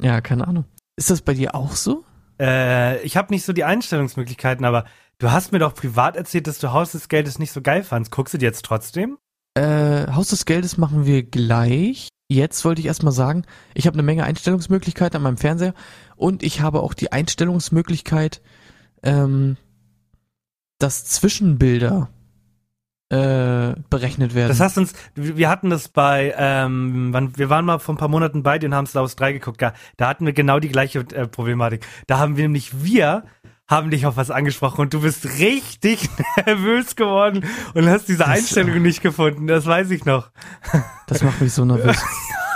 [SPEAKER 3] ja, keine Ahnung. Ist das bei dir auch so?
[SPEAKER 1] Äh, ich habe nicht so die Einstellungsmöglichkeiten, aber du hast mir doch privat erzählt, dass du Haus des Geldes nicht so geil fandst. Guckst du die jetzt trotzdem?
[SPEAKER 3] Äh, Haus des Geldes machen wir gleich. Jetzt wollte ich erstmal sagen, ich habe eine Menge Einstellungsmöglichkeiten an meinem Fernseher und ich habe auch die Einstellungsmöglichkeit, ähm, dass Zwischenbilder äh, berechnet werden.
[SPEAKER 1] Das hast uns, wir hatten das bei, ähm, wir waren mal vor ein paar Monaten bei haben Star Wars 3 geguckt. Da, da hatten wir genau die gleiche äh, Problematik. Da haben wir nämlich, wir haben dich auf was angesprochen und du bist richtig (laughs) nervös geworden und hast diese
[SPEAKER 3] Das-
[SPEAKER 1] Einstellung nicht gefunden. Das weiß ich noch.
[SPEAKER 3] Das macht mich so nervös.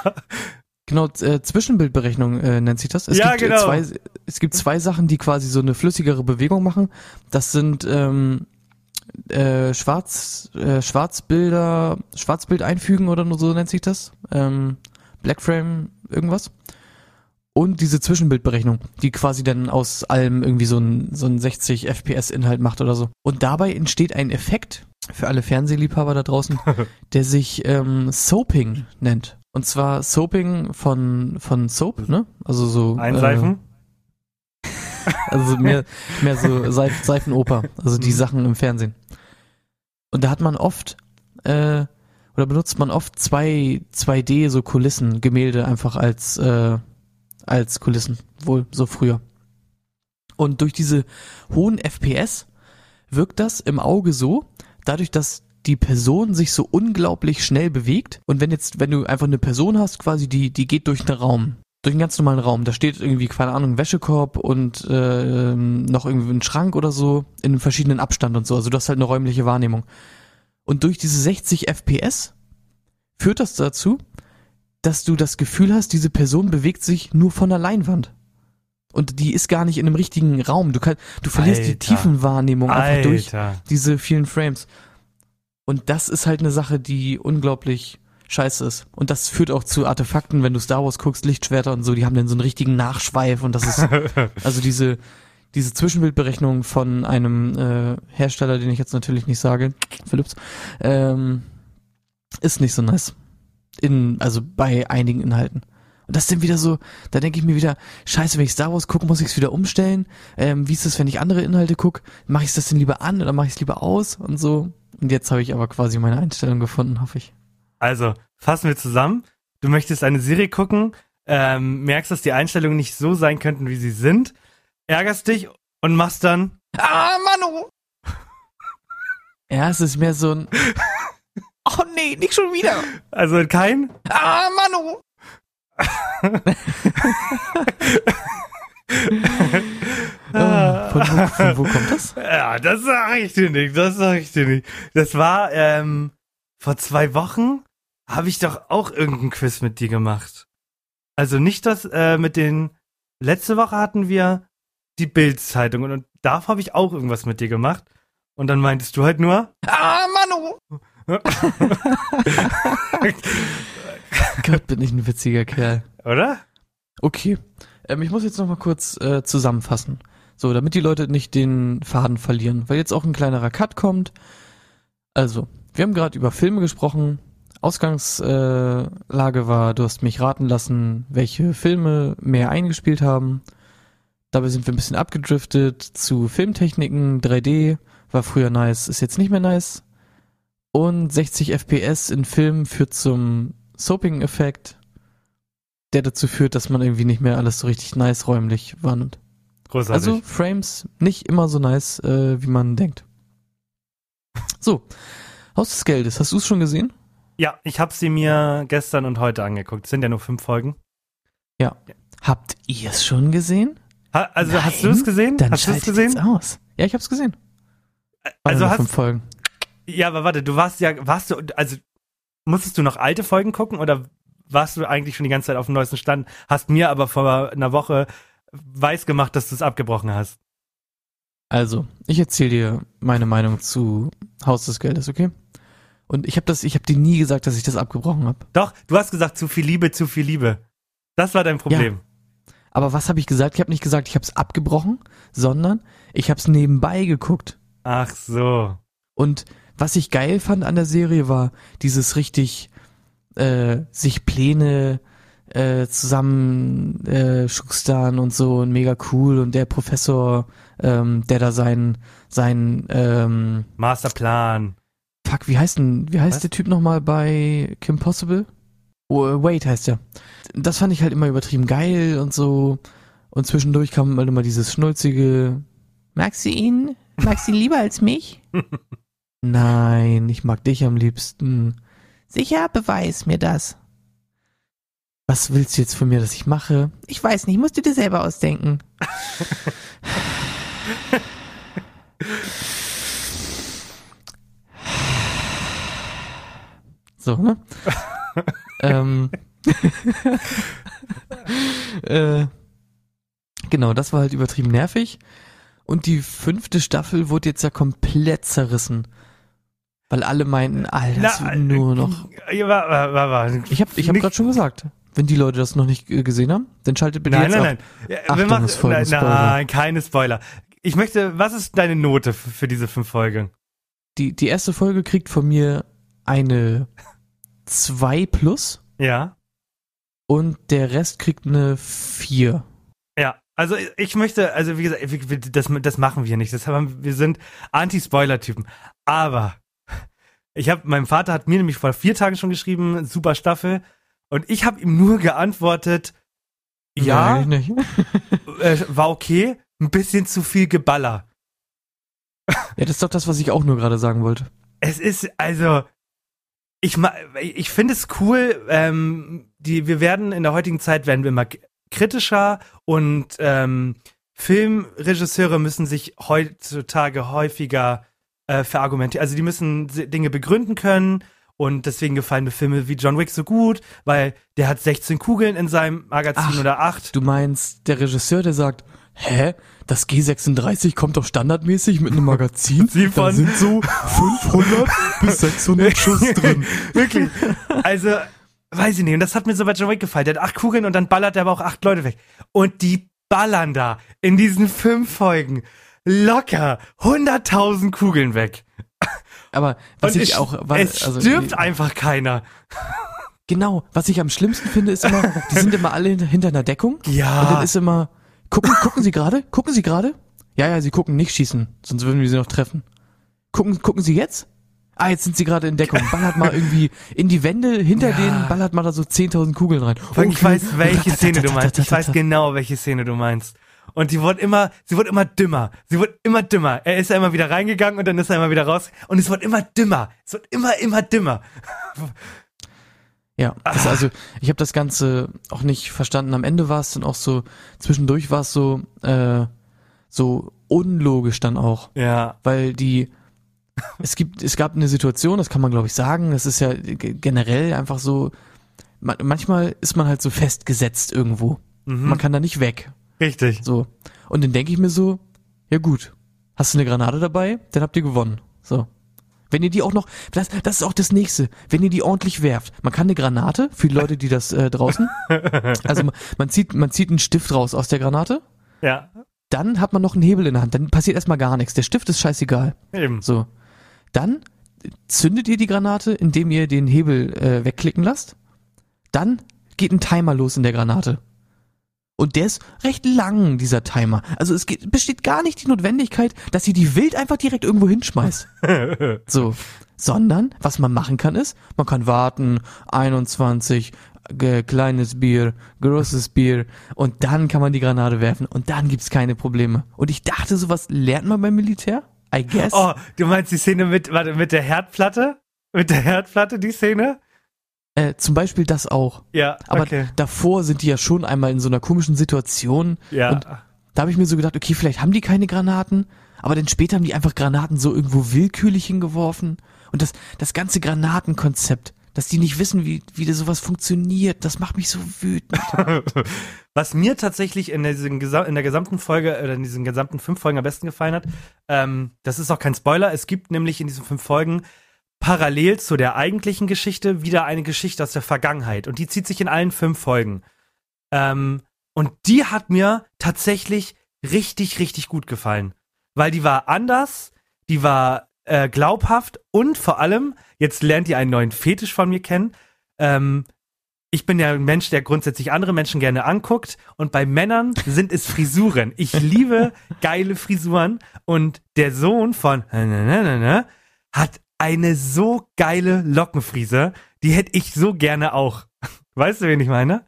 [SPEAKER 3] (laughs) Genau, äh, Zwischenbildberechnung äh, nennt sich das. Es
[SPEAKER 1] Ja,
[SPEAKER 3] gibt, äh,
[SPEAKER 1] genau.
[SPEAKER 3] zwei, es gibt zwei Sachen, die quasi so eine flüssigere Bewegung machen. Das sind ähm, äh, Schwarz, äh, Schwarzbilder, Schwarzbild einfügen oder nur so nennt sich das. Ähm, Blackframe irgendwas. Und diese Zwischenbildberechnung, die quasi dann aus allem irgendwie so ein, so ein 60 FPS Inhalt macht oder so. Und dabei entsteht ein Effekt für alle Fernsehliebhaber da draußen, (laughs) der sich ähm, Soaping nennt. Und zwar Soaping von, von Soap, ne? Also so.
[SPEAKER 1] Einseifen?
[SPEAKER 3] Äh, also mehr, mehr so Seif Seifenoper, also die
[SPEAKER 1] Mhm.
[SPEAKER 3] Sachen im Fernsehen. Und da hat man oft, äh, oder benutzt man oft zwei 2D, so Kulissen, Gemälde einfach als, äh, als Kulissen, wohl so früher. Und durch diese hohen FPS wirkt das im Auge so, dadurch, dass die Person sich so unglaublich schnell bewegt. Und wenn jetzt, wenn du einfach eine Person hast, quasi, die, die geht durch einen Raum, durch einen ganz normalen Raum, da steht irgendwie, keine Ahnung, ein Wäschekorb und äh, noch irgendwie ein Schrank oder so, in einem verschiedenen Abstand und so. Also du hast halt eine räumliche Wahrnehmung. Und durch diese 60 FPS führt das dazu, dass du das Gefühl hast, diese Person bewegt sich nur von der Leinwand. Und die ist gar nicht in einem richtigen Raum. Du, kann, du verlierst die
[SPEAKER 1] Alter.
[SPEAKER 3] Tiefenwahrnehmung einfach durch
[SPEAKER 1] Alter.
[SPEAKER 3] diese vielen Frames. Und das ist halt eine Sache, die unglaublich scheiße ist. Und das führt auch zu Artefakten, wenn du Star Wars guckst, Lichtschwerter und so, die haben dann so einen richtigen Nachschweif und das ist, (laughs) also diese, diese Zwischenbildberechnung von einem äh, Hersteller, den ich jetzt natürlich nicht sage, Philips, ähm, ist nicht so nice. In, also bei einigen Inhalten. Und das sind wieder so, da denke ich mir wieder, scheiße, wenn ich Star Wars gucke, muss ich es wieder umstellen. Ähm, wie ist es, wenn ich andere Inhalte gucke? Mache ich das denn lieber an oder mache ich es lieber aus und so? Und jetzt habe ich aber quasi meine Einstellung gefunden, hoffe ich.
[SPEAKER 1] Also, fassen wir zusammen. Du möchtest eine Serie gucken, ähm, merkst, dass die Einstellungen nicht so sein könnten, wie sie sind, ärgerst dich und machst dann.
[SPEAKER 3] Ah, Manu! Ja, es ist mehr so ein. (laughs) Oh nee, nicht schon wieder!
[SPEAKER 1] Also kein.
[SPEAKER 3] Ah, Manu! Ah, (laughs) von, wo, von wo kommt das?
[SPEAKER 1] Ja, das sag ich dir nicht. Das sag ich dir nicht. Das war, ähm, vor zwei Wochen habe ich doch auch irgendein Quiz mit dir gemacht. Also nicht das, äh, mit den. Letzte Woche hatten wir die Bild-Zeitung und, und da habe ich auch irgendwas mit dir gemacht. Und dann meintest du halt nur.
[SPEAKER 3] Ah, Manu! (laughs) (laughs) Gott, bin ich ein witziger Kerl.
[SPEAKER 1] Oder?
[SPEAKER 3] Okay. Ähm, ich muss jetzt noch mal kurz äh, zusammenfassen. So, damit die Leute nicht den Faden verlieren, weil jetzt auch ein kleinerer Cut kommt. Also, wir haben gerade über Filme gesprochen. Ausgangslage äh, war, du hast mich raten lassen, welche Filme mehr eingespielt haben. Dabei sind wir ein bisschen abgedriftet zu Filmtechniken, 3D, war früher nice, ist jetzt nicht mehr nice. Und 60 FPS in Filmen führt zum Soaping-Effekt, der dazu führt, dass man irgendwie nicht mehr alles so richtig nice räumlich wahrnimmt.
[SPEAKER 1] Großartig.
[SPEAKER 3] Also Frames nicht immer so nice, äh, wie man denkt. So, Haus des Geldes, hast du es schon gesehen?
[SPEAKER 1] ja, ich habe sie mir gestern und heute angeguckt. Es sind ja nur fünf Folgen.
[SPEAKER 3] Habt ihr es schon gesehen?
[SPEAKER 1] Ha, also
[SPEAKER 3] Nein?
[SPEAKER 1] hast du es gesehen?
[SPEAKER 3] Dann
[SPEAKER 1] hast du es gesehen?
[SPEAKER 3] aus. Ja, ich hab's gesehen. Waren
[SPEAKER 1] Also
[SPEAKER 3] nur
[SPEAKER 1] hast,
[SPEAKER 3] fünf Folgen.
[SPEAKER 1] Ja, aber warte, du warst ja, warst du, also musstest du noch alte Folgen gucken oder warst du eigentlich schon die ganze Zeit auf dem neuesten Stand? Hast mir aber vor einer Woche weiß gemacht, dass du es abgebrochen hast.
[SPEAKER 3] Also, ich erzähle dir meine Meinung zu Haus des Geldes, okay? Und ich habe das, ich habe dir nie gesagt, dass ich das abgebrochen habe.
[SPEAKER 1] Doch, du hast gesagt, zu viel Liebe, zu viel Liebe. Das war dein Problem.
[SPEAKER 3] Aber was habe ich gesagt? Ich habe nicht gesagt, ich habe es abgebrochen, sondern ich habe es nebenbei geguckt.
[SPEAKER 1] Ach so.
[SPEAKER 3] Und was ich geil fand an der Serie war dieses richtig äh, sich Pläne äh, zusammen äh, schustern und so und mega cool und der Professor, ähm, der da sein sein ähm,
[SPEAKER 1] Masterplan.
[SPEAKER 3] fuck, wie heißt denn, wie heißt
[SPEAKER 1] Was?
[SPEAKER 3] der Typ nochmal bei Kim Possible? Oh, Wait heißt der. Das fand ich halt immer übertrieben geil und so. Und zwischendurch kam halt immer dieses schnulzige, magst du ihn? Magst du ihn lieber als mich? (laughs) Nein, ich mag dich am liebsten. Sicher, beweis mir das. Was willst du jetzt von mir, dass ich mache? Ich weiß nicht, musst du dir selber ausdenken. (laughs) So, ne? ähm, (laughs) äh, genau, das war halt übertrieben nervig. Und die fünfte Staffel wurde jetzt ja komplett zerrissen. Weil alle meinten, Alter, das wird nur noch.
[SPEAKER 1] Ja, war, war, war.
[SPEAKER 3] Ich habe ich hab gerade schon gesagt, wenn die Leute das noch nicht äh, gesehen haben, dann schaltet bitte
[SPEAKER 1] Nein,
[SPEAKER 3] jetzt
[SPEAKER 1] nein,
[SPEAKER 3] ab.
[SPEAKER 1] nein. Ja,
[SPEAKER 3] Achtung,
[SPEAKER 1] wir machen,
[SPEAKER 3] es folgen
[SPEAKER 1] nein,
[SPEAKER 3] Spoiler.
[SPEAKER 1] nein, keine Spoiler. Ich möchte, was ist deine Note für, diese fünf Folgen?
[SPEAKER 3] Die, die erste Folge kriegt von mir eine 2 plus
[SPEAKER 1] Ja.
[SPEAKER 3] und der Rest kriegt eine 4.
[SPEAKER 1] Ja, also ich möchte, also wie gesagt, das, das machen wir nicht. Das haben, wir sind Anti-Spoiler-Typen. Aber ich habe, mein Vater hat mir nämlich vor vier Tagen schon geschrieben, super Staffel, und ich habe ihm nur geantwortet, ja,
[SPEAKER 3] Nein, (laughs)
[SPEAKER 1] äh, war okay, ein bisschen zu viel Geballer.
[SPEAKER 3] Ja, das ist doch das, was ich auch nur gerade sagen wollte.
[SPEAKER 1] Es ist, also, ich, ich finde es cool, ähm, die, wir werden in der heutigen Zeit, werden wir immer kritischer und ähm, Filmregisseure müssen sich heutzutage häufiger äh, verargumentieren. Also die müssen Dinge begründen können und deswegen gefallen mir Filme wie John Wick so gut, weil der hat 16 Kugeln in seinem Magazin
[SPEAKER 3] Ach,
[SPEAKER 1] oder 8.
[SPEAKER 3] Du meinst, der Regisseur, der sagt, hä? Das G36 kommt doch standardmäßig mit einem Magazin. (laughs)
[SPEAKER 1] Sie
[SPEAKER 3] da sind so 500 bis 600 Schuss (laughs) drin.
[SPEAKER 1] Wirklich. Also, weiß ich nicht. Und das hat mir so bei John Wick gefallen. Der hat acht Kugeln und dann ballert er aber auch acht Leute weg. Und die ballern da in diesen fünf Folgen locker 100.000 Kugeln weg.
[SPEAKER 3] Aber was
[SPEAKER 1] und
[SPEAKER 3] ich
[SPEAKER 1] es,
[SPEAKER 3] auch, was,
[SPEAKER 1] es
[SPEAKER 3] also,
[SPEAKER 1] stirbt einfach keiner.
[SPEAKER 3] Genau, was ich am schlimmsten finde, ist immer, die sind immer alle hinter, hinter einer Deckung.
[SPEAKER 1] Ja.
[SPEAKER 3] Und dann ist immer, gucken, gucken Sie gerade? Gucken Sie gerade? Ja, ja, Sie gucken, nicht schießen, sonst würden wir Sie noch treffen. Gucken, gucken Sie jetzt? Ah, jetzt sind Sie gerade in Deckung. Ballert mal irgendwie in die Wände, hinter
[SPEAKER 1] Ja.
[SPEAKER 3] denen ballert mal da so 10.000 Kugeln rein.
[SPEAKER 1] Allem, Ich
[SPEAKER 3] Okay.
[SPEAKER 1] weiß, welche Szene du meinst. Ich (laughs) weiß genau, welche Szene du meinst. Und die wurde immer, sie wurde immer dümmer. Sie wurde immer dümmer. Er ist ja immer wieder reingegangen und dann ist er immer wieder raus. Und es wird immer dümmer. Es wird immer, immer dümmer.
[SPEAKER 3] Ja, das, also ich habe das Ganze auch nicht verstanden. Am Ende war es dann auch so, zwischendurch war es so, äh, so unlogisch dann auch.
[SPEAKER 1] Ja.
[SPEAKER 3] weil die es gibt es gab eine Situation, das kann man glaube ich sagen, das ist ja generell einfach so man, manchmal ist man halt so festgesetzt irgendwo.
[SPEAKER 1] Mhm.
[SPEAKER 3] Man kann da nicht weg,
[SPEAKER 1] Richtig.
[SPEAKER 3] so. Und dann denke ich mir so, ja gut, hast du eine Granate dabei, dann habt ihr gewonnen. So. Wenn ihr die auch noch, das, das ist auch das nächste, wenn ihr die ordentlich werft. Man kann eine Granate, für die Leute, die das äh, draußen, (laughs) also man, man zieht, man zieht einen Stift raus aus der Granate,
[SPEAKER 1] Ja.
[SPEAKER 3] dann hat man noch einen Hebel in der Hand, dann passiert erstmal gar nichts. Der Stift ist scheißegal.
[SPEAKER 1] Eben.
[SPEAKER 3] So. Dann zündet ihr die Granate, indem ihr den Hebel äh, wegklicken lasst. Dann geht ein Timer los in der Granate. Und der ist recht lang, dieser Timer. Also es geht, besteht gar nicht die Notwendigkeit, dass ihr die wild einfach direkt irgendwo hinschmeißt. (laughs) so. Sondern, was man machen kann, ist, man kann warten, 21, ge- kleines Bier, großes Bier, und dann kann man die Granate werfen und dann gibt's keine Probleme. Und ich dachte, sowas lernt man beim Militär? I guess.
[SPEAKER 1] Oh, du meinst die Szene mit, warte, mit der Herdplatte? Mit der Herdplatte, die Szene?
[SPEAKER 3] Äh, zum Beispiel das auch.
[SPEAKER 1] Ja,
[SPEAKER 3] Aber
[SPEAKER 1] okay.
[SPEAKER 3] davor sind die ja schon einmal in so einer komischen Situation.
[SPEAKER 1] Ja.
[SPEAKER 3] Und da habe ich mir so gedacht, okay, vielleicht haben die keine Granaten, aber dann später haben die einfach Granaten so irgendwo willkürlich hingeworfen. Und das, das ganze Granatenkonzept, dass die nicht wissen, wie, wie das sowas funktioniert, das macht mich so wütend. (laughs)
[SPEAKER 1] Was mir tatsächlich in, diesen, in der gesamten Folge oder in diesen gesamten fünf Folgen am besten gefallen hat, ähm, das ist auch kein Spoiler, es gibt nämlich in diesen fünf Folgen parallel zu der eigentlichen Geschichte wieder eine Geschichte aus der Vergangenheit und die zieht sich in allen fünf Folgen. Ähm, und die hat mir tatsächlich richtig, richtig gut gefallen. Weil die war anders, die war äh, glaubhaft und vor allem, jetzt lernt ihr einen neuen Fetisch von mir kennen, ähm, ich bin ja ein Mensch, der grundsätzlich andere Menschen gerne anguckt und bei Männern sind es Frisuren. Ich liebe geile Frisuren und der Sohn von (laughs) hat eine so geile Lockenfrise, die hätte ich so gerne auch. (laughs) Weißt du, wen ich meine?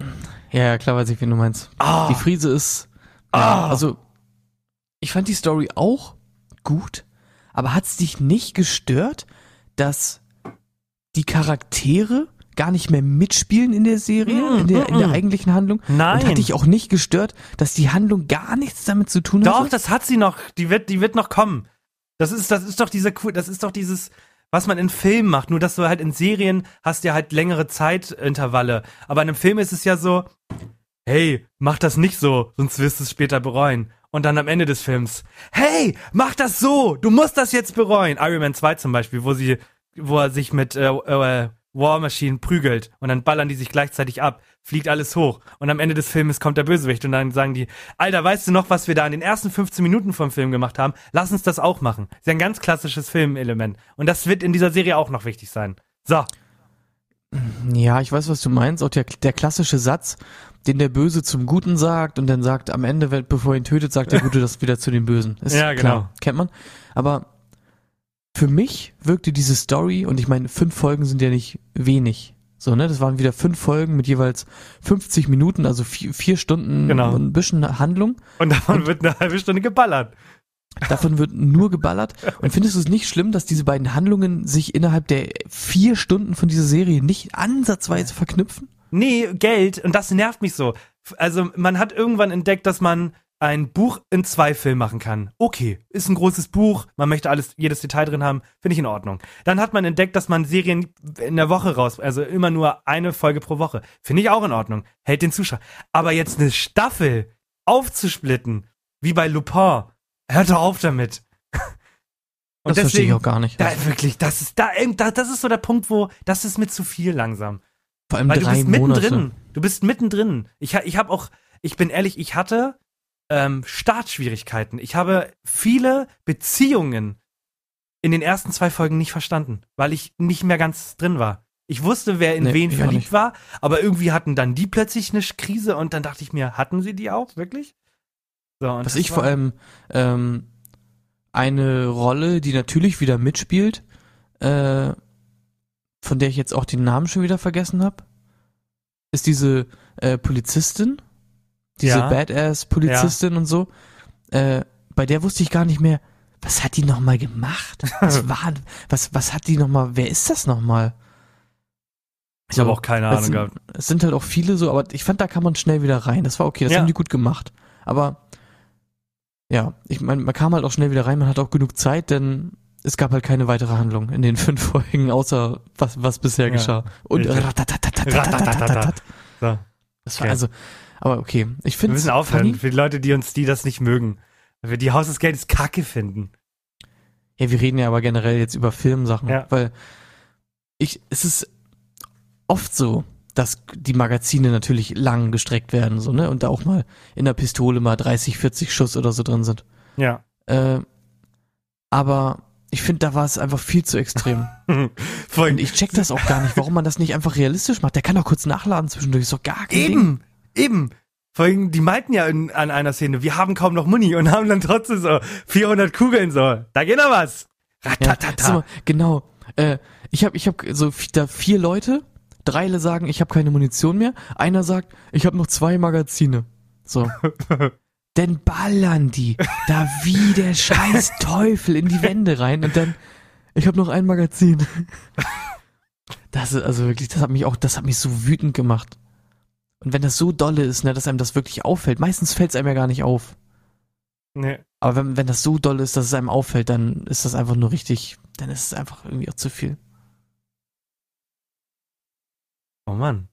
[SPEAKER 3] ja, klar weiß ich, wen du meinst.
[SPEAKER 1] Ah,
[SPEAKER 3] Die Friese ist, ja,
[SPEAKER 1] Ah.
[SPEAKER 3] also, ich fand die Story auch gut, aber hat's dich nicht gestört, dass die Charaktere gar nicht mehr mitspielen in der Serie,
[SPEAKER 1] Mm,
[SPEAKER 3] in, der, in der
[SPEAKER 1] mm, mm.
[SPEAKER 3] eigentlichen Handlung?
[SPEAKER 1] Nein.
[SPEAKER 3] Und hat dich auch nicht gestört, dass die Handlung gar nichts damit zu tun
[SPEAKER 1] Doch,
[SPEAKER 3] hatte?
[SPEAKER 1] das hat sie noch. Die wird, die wird noch kommen. Das ist, das ist doch diese, cool- das ist doch dieses, was man in Filmen macht. Nur, dass du halt in Serien hast ja halt längere Zeitintervalle. Aber in einem Film ist es ja so, hey, mach das nicht so, sonst wirst du es später bereuen. Und dann am Ende des Films, hey, mach das so, du musst das jetzt bereuen. Iron Man 2 zum Beispiel, wo sie, wo er sich mit äh, äh, War Machine prügelt und dann ballern die sich gleichzeitig ab, fliegt alles hoch und am Ende des Filmes kommt der Bösewicht und dann sagen die, Alter, weißt du noch, was wir da in den ersten 15 Minuten vom Film gemacht haben? Lass uns das auch machen. Ist ja ein ganz klassisches Filmelement und das wird in dieser Serie auch noch wichtig sein. So,
[SPEAKER 3] Ja, ich weiß, was du meinst. Auch der, der klassische Satz, den der Böse zum Guten sagt und dann sagt am Ende, bevor er ihn tötet, sagt der Gute das wieder zu den Bösen. Ist
[SPEAKER 1] Ja, genau.
[SPEAKER 3] klar, kennt man. Aber für mich wirkte diese Story, und ich meine, fünf Folgen sind ja nicht wenig. So, ne? Das waren wieder fünf Folgen mit jeweils 50 Minuten, also vier, vier Stunden
[SPEAKER 1] Genau.
[SPEAKER 3] und ein bisschen Handlung.
[SPEAKER 1] und davon wird eine halbe Stunde geballert.
[SPEAKER 3] Davon wird nur geballert. Und findest du es nicht schlimm, dass diese beiden Handlungen sich innerhalb der vier Stunden von dieser Serie nicht ansatzweise verknüpfen?
[SPEAKER 1] Nee, Geld und das nervt mich so. Also man hat irgendwann entdeckt, dass man ein Buch in zwei Filmen machen kann. Okay, ist ein großes Buch, man möchte alles, jedes Detail drin haben, finde ich in Ordnung. Dann hat man entdeckt, dass man Serien in der Woche raus, also immer nur eine Folge pro Woche, finde ich auch in Ordnung, hält den Zuschauer. Aber jetzt eine Staffel aufzusplitten, Wie bei Lupin. Hört doch auf damit. Und
[SPEAKER 3] das verstehe ich auch gar nicht.
[SPEAKER 1] da, wirklich, das ist, da, da, das ist so der Punkt, wo, das ist mir zu viel langsam.
[SPEAKER 3] Vor allem
[SPEAKER 1] Weil du
[SPEAKER 3] drei
[SPEAKER 1] bist
[SPEAKER 3] Monate.
[SPEAKER 1] mittendrin. Du bist mittendrin. Ich, ich habe auch, ich bin ehrlich, ich hatte ähm, Startschwierigkeiten. Ich habe viele Beziehungen in den ersten zwei Folgen nicht verstanden, weil ich nicht mehr ganz drin war. Ich wusste, wer in
[SPEAKER 3] Nee,
[SPEAKER 1] wen verliebt war, aber irgendwie hatten dann die plötzlich eine Krise und dann dachte ich mir, hatten sie die auch wirklich? So, und
[SPEAKER 3] Was
[SPEAKER 1] das
[SPEAKER 3] ich vor allem ähm, eine Rolle, die natürlich wieder mitspielt, äh, von der ich jetzt auch den Namen schon wieder vergessen habe, ist diese äh, Polizistin, diese
[SPEAKER 1] ja.
[SPEAKER 3] Badass-Polizistin ja. und so, äh, bei der wusste ich gar nicht mehr, was hat die nochmal gemacht? Was (laughs) war, was, was hat die nochmal, wer ist das nochmal?
[SPEAKER 1] Ich habe auch keine Ahnung
[SPEAKER 3] sind,
[SPEAKER 1] gehabt.
[SPEAKER 3] Es sind halt auch viele so, aber ich fand, da kann man schnell wieder rein. Das war okay, das
[SPEAKER 1] ja.
[SPEAKER 3] haben die gut gemacht. Aber ja, ich meine, man kam halt auch schnell wieder rein, man hat auch genug Zeit, denn es gab halt keine weitere Handlung in den (laughs) fünf Folgen, außer was, was bisher
[SPEAKER 1] ja.
[SPEAKER 3] geschah. Und das (laughs) war also, aber okay, ich
[SPEAKER 1] Wir
[SPEAKER 3] finde
[SPEAKER 1] müssen aufhören für die Leute, die uns, die das nicht mögen. Weil wir die Haus des Geldes kacke finden.
[SPEAKER 3] Ja, wir reden ja aber generell jetzt über Filmsachen,
[SPEAKER 1] Ja.
[SPEAKER 3] weil ich, es ist oft so, dass die Magazine natürlich lang gestreckt werden, so, ne, und da auch mal in der Pistole mal 30, 40 Schuss oder so drin sind.
[SPEAKER 1] Ja.
[SPEAKER 3] Äh, aber ich finde, da war es einfach viel zu extrem. (laughs)
[SPEAKER 1] Voll.
[SPEAKER 3] Und ich check das auch gar nicht, warum man das nicht einfach realistisch macht. Der kann doch kurz nachladen zwischendurch, ist doch gar kein Ding.
[SPEAKER 1] Eben. Vor allem, die meinten ja in, an einer Szene, wir haben kaum noch Muni und haben dann trotzdem so 400 Kugeln so. Da geht noch was.
[SPEAKER 3] Ja,
[SPEAKER 1] Ratatata.
[SPEAKER 3] sag mal, genau. Äh, ich habe ich hab so da vier Leute, drei sagen, ich habe keine Munition mehr. Einer sagt, ich habe noch zwei Magazine. So. (laughs) dann ballern die da wie der scheiß (laughs) Teufel in die Wände rein und dann, ich habe noch ein Magazin. (laughs) Das ist also wirklich, das hat mich auch, das hat mich so wütend gemacht. Und wenn das so dolle ist, ne, dass einem das wirklich auffällt, meistens fällt es einem ja gar nicht auf.
[SPEAKER 1] nee.
[SPEAKER 3] Aber wenn, wenn das so doll ist, dass es einem auffällt, dann ist das einfach nur richtig, dann ist es einfach irgendwie auch zu viel.
[SPEAKER 1] Oh Mann.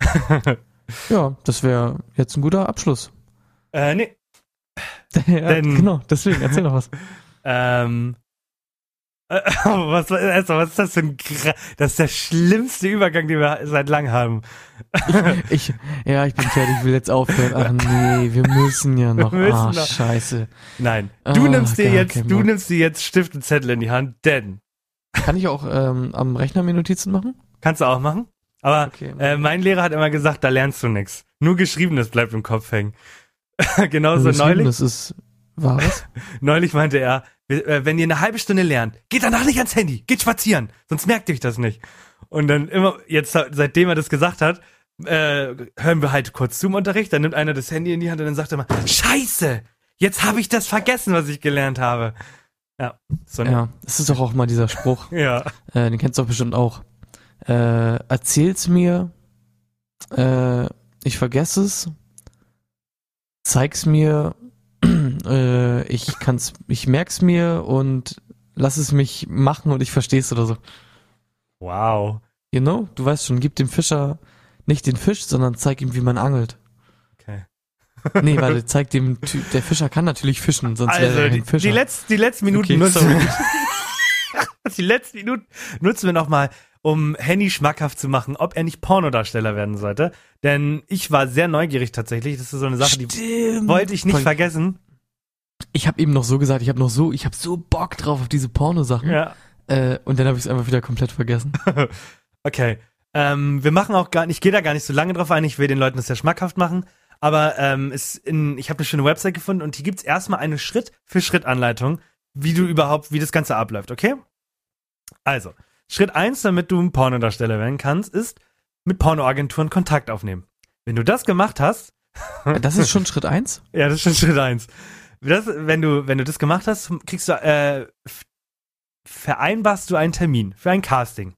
[SPEAKER 1] (laughs)
[SPEAKER 3] Ja, das wäre jetzt ein guter Abschluss.
[SPEAKER 1] äh, nee. (laughs)
[SPEAKER 3] ja,
[SPEAKER 1] Denn-
[SPEAKER 3] genau, deswegen, erzähl noch was. (laughs)
[SPEAKER 1] Ähm. (laughs) Was, also, was ist das für ein Gra Das ist der schlimmste Übergang, den wir seit lang haben.
[SPEAKER 3] Ich, ja, ich bin fertig, ich will jetzt aufhören. Ach nee, wir müssen ja noch.
[SPEAKER 1] müssen
[SPEAKER 3] Ah,
[SPEAKER 1] noch.
[SPEAKER 3] scheiße.
[SPEAKER 1] Nein. Du
[SPEAKER 3] Ah,
[SPEAKER 1] nimmst dir jetzt, du nimmst dir jetzt Stift und Zettel in die Hand, denn
[SPEAKER 3] Kann ich auch ähm, am Rechner mir Notizen machen?
[SPEAKER 1] kannst du auch machen. Aber
[SPEAKER 3] Okay.
[SPEAKER 1] äh, mein Lehrer hat immer gesagt, da lernst du nix. Nur Geschriebenes bleibt im Kopf hängen. (laughs) Genauso neulich.
[SPEAKER 3] Das wahres. (laughs)
[SPEAKER 1] Neulich meinte er, äh, wenn ihr eine halbe Stunde lernt, geht danach nicht ans Handy, geht spazieren, sonst merkt ihr euch das nicht. Und dann immer, jetzt seitdem er das gesagt hat, äh, hören wir halt kurz zum Unterricht, dann nimmt einer das Handy in die Hand und dann sagt er mal, Scheiße, jetzt habe ich das vergessen, was ich gelernt habe. Ja, so
[SPEAKER 3] Ja, das ist doch auch mal dieser Spruch. (laughs)
[SPEAKER 1] ja.
[SPEAKER 3] Äh, den kennst du doch bestimmt auch. Äh, erzähl's mir, äh, ich vergesse es, zeig's mir, äh, ich kann's, ich merk's mir und lass es mich machen und ich versteh's oder so.
[SPEAKER 1] Wow.
[SPEAKER 3] You know? Du weißt schon, gib dem Fischer nicht den Fisch, sondern zeig ihm, wie man angelt.
[SPEAKER 1] Okay.
[SPEAKER 3] Nee, warte, (laughs) zeig dem Typ, der Fischer kann natürlich fischen, sonst wäre
[SPEAKER 1] Also,
[SPEAKER 3] er
[SPEAKER 1] die,
[SPEAKER 3] kein Fischer.
[SPEAKER 1] die, letz, die letzten Minuten
[SPEAKER 3] Okay,
[SPEAKER 1] nutzen wir. (laughs) die letzten Minuten nutzen wir nochmal, um Henny schmackhaft zu machen, ob er nicht Pornodarsteller werden sollte. Denn ich war sehr neugierig tatsächlich. Das ist so eine Sache, die
[SPEAKER 3] Stimmt.
[SPEAKER 1] wollte ich nicht
[SPEAKER 3] Voll-
[SPEAKER 1] vergessen.
[SPEAKER 3] Ich habe eben noch so gesagt, ich habe noch so, ich habe so Bock drauf auf diese Pornosachen.
[SPEAKER 1] Ja.
[SPEAKER 3] Äh, und dann habe ich es einfach wieder komplett vergessen. (laughs)
[SPEAKER 1] Okay. Ähm, wir machen auch gar nicht, ich gehe da gar nicht so lange drauf ein, ich will den Leuten das sehr schmackhaft machen. Aber ähm, in, ich habe eine schöne Website gefunden und hier gibt's erstmal eine Schritt-für-Schritt-Anleitung, wie du überhaupt, wie das Ganze abläuft, okay? Also, Schritt eins, damit du ein Pornodarsteller werden kannst, ist mit Pornoagenturen Kontakt aufnehmen. Wenn du das gemacht hast,
[SPEAKER 3] Das ist (laughs) schon Schritt eins.
[SPEAKER 1] ja, das ist schon Schritt eins. Das, wenn du, wenn du das gemacht hast, kriegst du, äh, vereinbarst du einen Termin für ein Casting.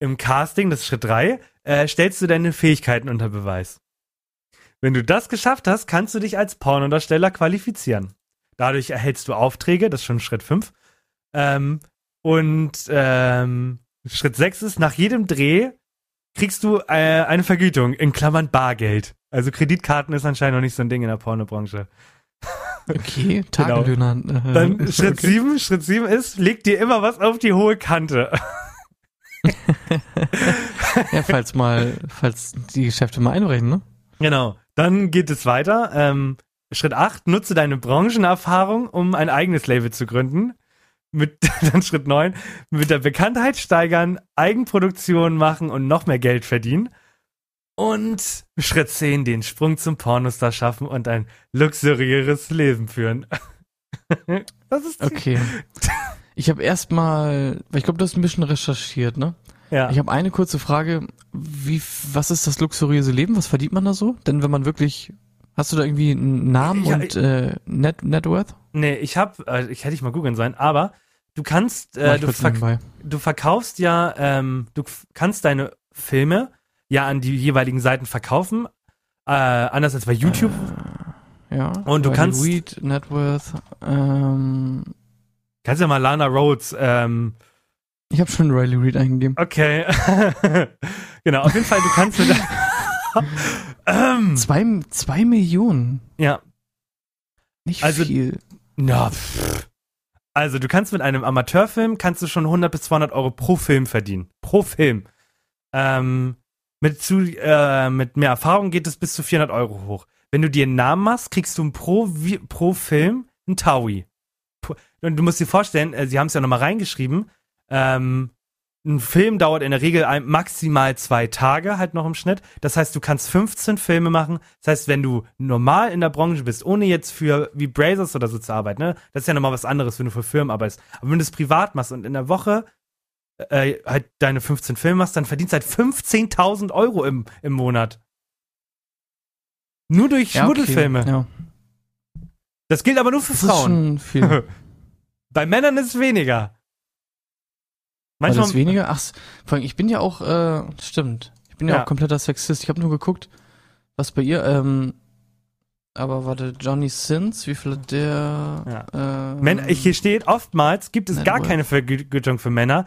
[SPEAKER 1] Im Casting, das ist Schritt drei, äh, stellst du deine Fähigkeiten unter Beweis. Wenn du das geschafft hast, kannst du dich als Pornodarsteller qualifizieren. Dadurch erhältst du Aufträge, das ist schon Schritt fünf. Ähm, und ähm, Schritt sechs ist, nach jedem Dreh kriegst du äh, eine Vergütung, in Klammern Bargeld. Also Kreditkarten ist anscheinend noch nicht so ein Ding in der Pornobranche. (laughs)
[SPEAKER 3] Okay, Tagelöhner. äh,
[SPEAKER 1] Dann Schritt
[SPEAKER 3] okay.
[SPEAKER 1] sieben, Schritt sieben ist, leg dir immer was auf die hohe Kante. (laughs)
[SPEAKER 3] Ja, falls mal, falls die Geschäfte mal einbrechen, ne?
[SPEAKER 1] Genau. Dann geht es weiter. Ähm, Schritt 8, nutze deine Branchenerfahrung, um ein eigenes Label zu gründen. Mit, (laughs) dann Schritt 9, mit der Bekanntheit steigern, Eigenproduktion machen und noch mehr Geld verdienen. Und Schritt 10, den Sprung zum Pornostar schaffen und ein luxuriöses Leben führen. (laughs) das ist
[SPEAKER 3] Okay. Ich habe erstmal, weil ich glaube, du hast ein bisschen recherchiert, ne?
[SPEAKER 1] ja.
[SPEAKER 3] Ich habe eine kurze Frage. Wie, was ist das luxuriöse Leben? Was verdient man da so? Denn wenn man wirklich, hast du da irgendwie einen Namen
[SPEAKER 1] Ja,
[SPEAKER 3] und äh, Net, Net Worth?
[SPEAKER 1] Nee, ich hab, äh, ich hätte ich mal googeln sollen, aber du kannst, äh, du, verk
[SPEAKER 3] nebenbei.
[SPEAKER 1] du verkaufst ja, ähm, du kannst deine Filme ja an die jeweiligen Seiten verkaufen, äh, anders als bei YouTube.
[SPEAKER 3] Ja.
[SPEAKER 1] Und du kannst-
[SPEAKER 3] Reid, Net Worth. Ähm,
[SPEAKER 1] Kannst ja mal Lana Rhodes, ähm,
[SPEAKER 3] ich habe schon Riley Reid eingegeben.
[SPEAKER 1] okay. (laughs) genau, auf jeden Fall, du kannst mit, (laughs) ähm,
[SPEAKER 3] Zwei, zwei Millionen.
[SPEAKER 1] ja,
[SPEAKER 3] Nicht
[SPEAKER 1] Also-
[SPEAKER 3] viel.
[SPEAKER 1] na, pff. also du kannst mit einem Amateurfilm, kannst du schon 100 bis 200 Euro pro Film verdienen. Pro Film. Ähm, mit, zu, äh, mit mehr Erfahrung geht es bis zu 400 Euro hoch. Wenn du dir einen Namen machst, kriegst du pro, pro Film einen Taui. Und du musst dir vorstellen, äh, sie haben es ja nochmal reingeschrieben, ähm, ein Film dauert in der Regel ein, maximal zwei Tage, halt noch im Schnitt. Das heißt, du kannst 15 Filme machen. Das heißt, wenn du normal in der Branche bist, ohne jetzt für wie Brazers oder so zu arbeiten, ne, das ist ja nochmal was anderes, wenn du für Firmen arbeitest. Aber wenn du es privat machst und in der Woche äh, halt deine 15 Filme machst, dann verdienst du halt 15.000 Euro im, im Monat. Nur durch
[SPEAKER 3] Ja, okay.
[SPEAKER 1] Schmuddelfilme.
[SPEAKER 3] Ja.
[SPEAKER 1] Das gilt aber nur für
[SPEAKER 3] Das ist
[SPEAKER 1] Frauen.
[SPEAKER 3] schon viel. (laughs)
[SPEAKER 1] Bei Männern ist es weniger. Manchmal,
[SPEAKER 3] das weniger? Ach, vor allem, ich bin ja auch, äh, stimmt. Ich bin ja,
[SPEAKER 1] Ja.
[SPEAKER 3] auch kompletter Sexist. Ich habe nur geguckt, was bei ihr, ähm, aber warte, Johnny Sins, wie viel hat der? Äh,
[SPEAKER 1] Männer, hier steht, oftmals gibt es gar keine Vergütung für Männer.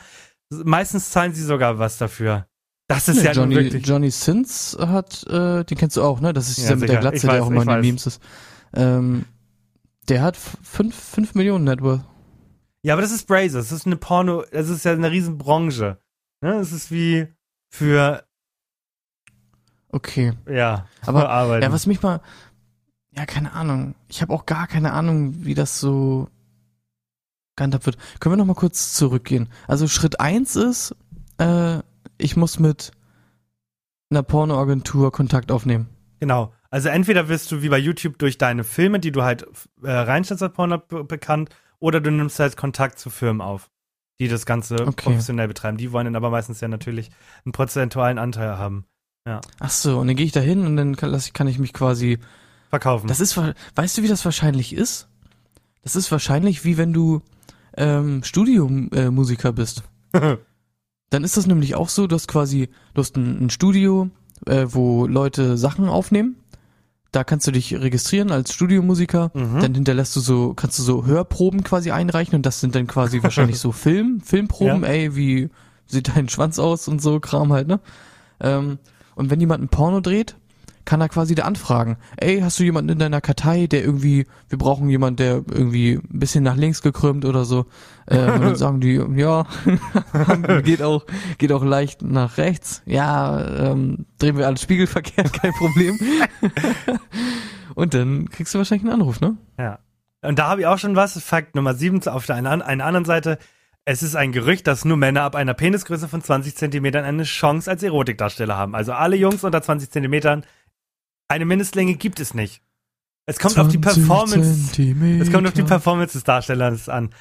[SPEAKER 1] Meistens zahlen sie sogar was dafür. Das ist
[SPEAKER 3] nee,
[SPEAKER 1] ja
[SPEAKER 3] Johnny,
[SPEAKER 1] wirklich.
[SPEAKER 3] Johnny Sins hat, äh, den kennst du auch, ne? Das ist
[SPEAKER 1] Ja,
[SPEAKER 3] mit der Glatze,
[SPEAKER 1] Ich
[SPEAKER 3] der
[SPEAKER 1] weiß,
[SPEAKER 3] auch immer in den. Memes ist. Ähm, der hat f- fünf, fünf Millionen Net Worth.
[SPEAKER 1] Ja, aber das ist Brazers. Das ist eine Porno, das ist ja eine Riesenbranche. Ne? Das ist wie für,
[SPEAKER 3] Okay.
[SPEAKER 1] ja,
[SPEAKER 3] Aber,
[SPEAKER 1] Arbeiten.
[SPEAKER 3] Ja, was mich mal, ja, keine Ahnung. Ich habe auch gar keine Ahnung, wie das so gehandhabt wird. Können wir noch mal kurz zurückgehen? Also Schritt eins ist, äh, ich muss mit einer Pornoagentur Kontakt aufnehmen.
[SPEAKER 1] Genau. Also entweder wirst du wie bei YouTube durch deine Filme, die du halt äh, reinstellst als Porno be bekannt, oder du nimmst halt Kontakt zu Firmen auf, die das Ganze
[SPEAKER 3] Okay.
[SPEAKER 1] professionell betreiben. Die wollen dann aber meistens ja natürlich einen prozentualen Anteil haben.
[SPEAKER 3] Ach so, und dann gehe ich da hin und dann kann, kann ich mich quasi
[SPEAKER 1] Verkaufen.
[SPEAKER 3] Das ist, weißt du, wie das wahrscheinlich ist? Das ist wahrscheinlich wie wenn du ähm, Studiomusiker Musiker bist. (laughs) Dann ist das nämlich auch so, du hast quasi, du hast ein, ein Studio, äh, wo Leute Sachen aufnehmen. Da kannst du dich registrieren als Studiomusiker.
[SPEAKER 1] Mhm.
[SPEAKER 3] Dann hinterlässt du so, kannst du so Hörproben quasi einreichen und das sind dann quasi wahrscheinlich (laughs) so Film, Filmproben,
[SPEAKER 1] Ja.
[SPEAKER 3] ey, wie sieht dein Schwanz aus und so Kram halt, ne? Ähm, und wenn jemand ein Porno dreht, kann er quasi da anfragen, ey, hast du jemanden in deiner Kartei, der irgendwie, wir brauchen jemanden, der irgendwie ein bisschen nach links gekrümmt oder so. Ähm, und dann (laughs) sagen die, ja, (laughs) geht auch, geht auch leicht nach rechts. Ja, ähm, drehen wir alles spiegelverkehrt, (laughs) kein Problem. und dann kriegst du wahrscheinlich einen Anruf, ne?
[SPEAKER 1] Ja. Und da habe ich auch schon was. Fakt Nummer 7 auf der einen, einer anderen Seite. Es ist ein Gerücht, dass nur Männer ab einer Penisgröße von 20 Zentimetern eine Chance als Erotikdarsteller haben. Also alle Jungs unter 20 Zentimetern, eine Mindestlänge gibt es nicht. Es kommt auf die
[SPEAKER 3] 20
[SPEAKER 1] Performance.
[SPEAKER 3] Zentimeter.
[SPEAKER 1] Es kommt auf die Performance des Darstellers an.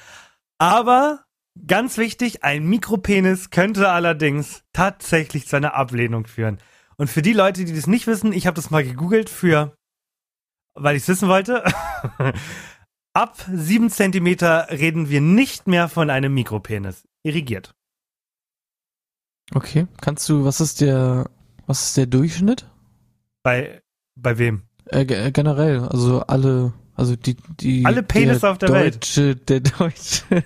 [SPEAKER 1] Aber ganz wichtig, ein Mikropenis könnte allerdings tatsächlich zu einer Ablehnung führen. Und für die Leute, die das nicht wissen, ich habe das mal gegoogelt für, weil ich es wissen wollte. (laughs) Ab 7 Zentimeter reden wir nicht mehr von einem Mikropenis. Irrigiert.
[SPEAKER 3] Okay, kannst du, was ist der, was ist der Durchschnitt?
[SPEAKER 1] Bei, bei wem?
[SPEAKER 3] Äh, äh, generell, also alle, also die, die
[SPEAKER 1] Alle Penisse auf der Welt.
[SPEAKER 3] deutsche, Der deutsche,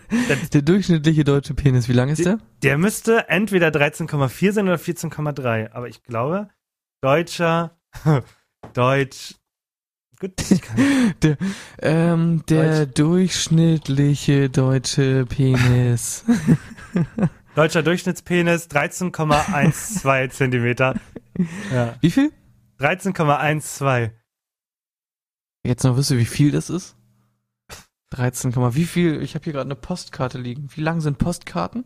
[SPEAKER 3] der (laughs) durchschnittliche deutsche Penis, wie lang ist der?
[SPEAKER 1] Der müsste entweder 13,4 sein oder 14,3. Aber ich glaube, deutscher, (laughs) Deutsch, gut. (laughs)
[SPEAKER 3] Der, ähm, der durchschnittliche deutsche Penis.
[SPEAKER 1] Deutscher Durchschnittspenis 13,12 Zentimeter. Ja.
[SPEAKER 3] Wie viel?
[SPEAKER 1] 13,12.
[SPEAKER 3] Jetzt noch wisst ihr, wie viel das ist? 13, wie viel? Ich habe hier gerade eine Postkarte liegen. Wie lang sind Postkarten?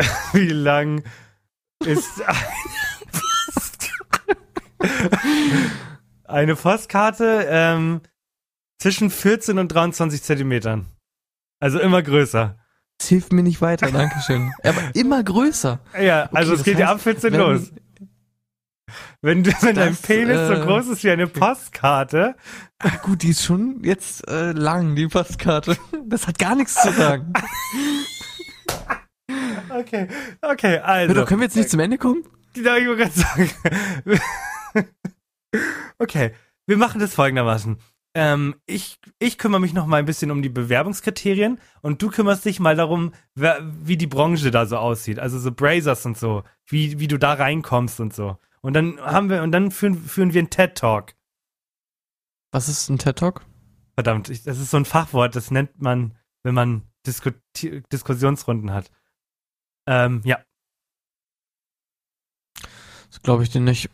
[SPEAKER 3] (laughs)
[SPEAKER 1] Wie lang ist eine (laughs) Postkarte? Eine Postkarte ähm, zwischen 14 und 23 Zentimetern. Also immer größer.
[SPEAKER 3] Das hilft mir nicht weiter, Dankeschön. Aber immer größer.
[SPEAKER 1] Ja, also
[SPEAKER 3] Okay,
[SPEAKER 1] es geht ja
[SPEAKER 3] das
[SPEAKER 1] ab 14
[SPEAKER 3] wenn-
[SPEAKER 1] los. Wenn, du, wenn dein
[SPEAKER 3] Das,
[SPEAKER 1] Penis so
[SPEAKER 3] äh,
[SPEAKER 1] groß ist wie eine Postkarte,
[SPEAKER 3] Ah, gut, die ist schon jetzt äh, lang, die Postkarte. Das hat gar nichts zu sagen.
[SPEAKER 1] okay, okay, also.
[SPEAKER 3] Oder können wir jetzt nicht zum Ende kommen?
[SPEAKER 1] Ja, ich wollte gerade sagen. okay, wir machen das folgendermaßen. Ähm, ich, ich kümmere mich noch mal ein bisschen um die Bewerbungskriterien und du kümmerst dich mal darum, wer, wie die Branche da so aussieht. Also so Brazers und so, wie, wie du da reinkommst und so. Und dann haben wir, und dann führen, führen wir einen TED-Talk.
[SPEAKER 3] Was ist ein TED Talk?
[SPEAKER 1] Verdammt, ich, das ist so ein Fachwort, das nennt man, wenn man Diskuti Diskussionsrunden hat. Ähm, ja.
[SPEAKER 3] Das glaube ich dir nicht.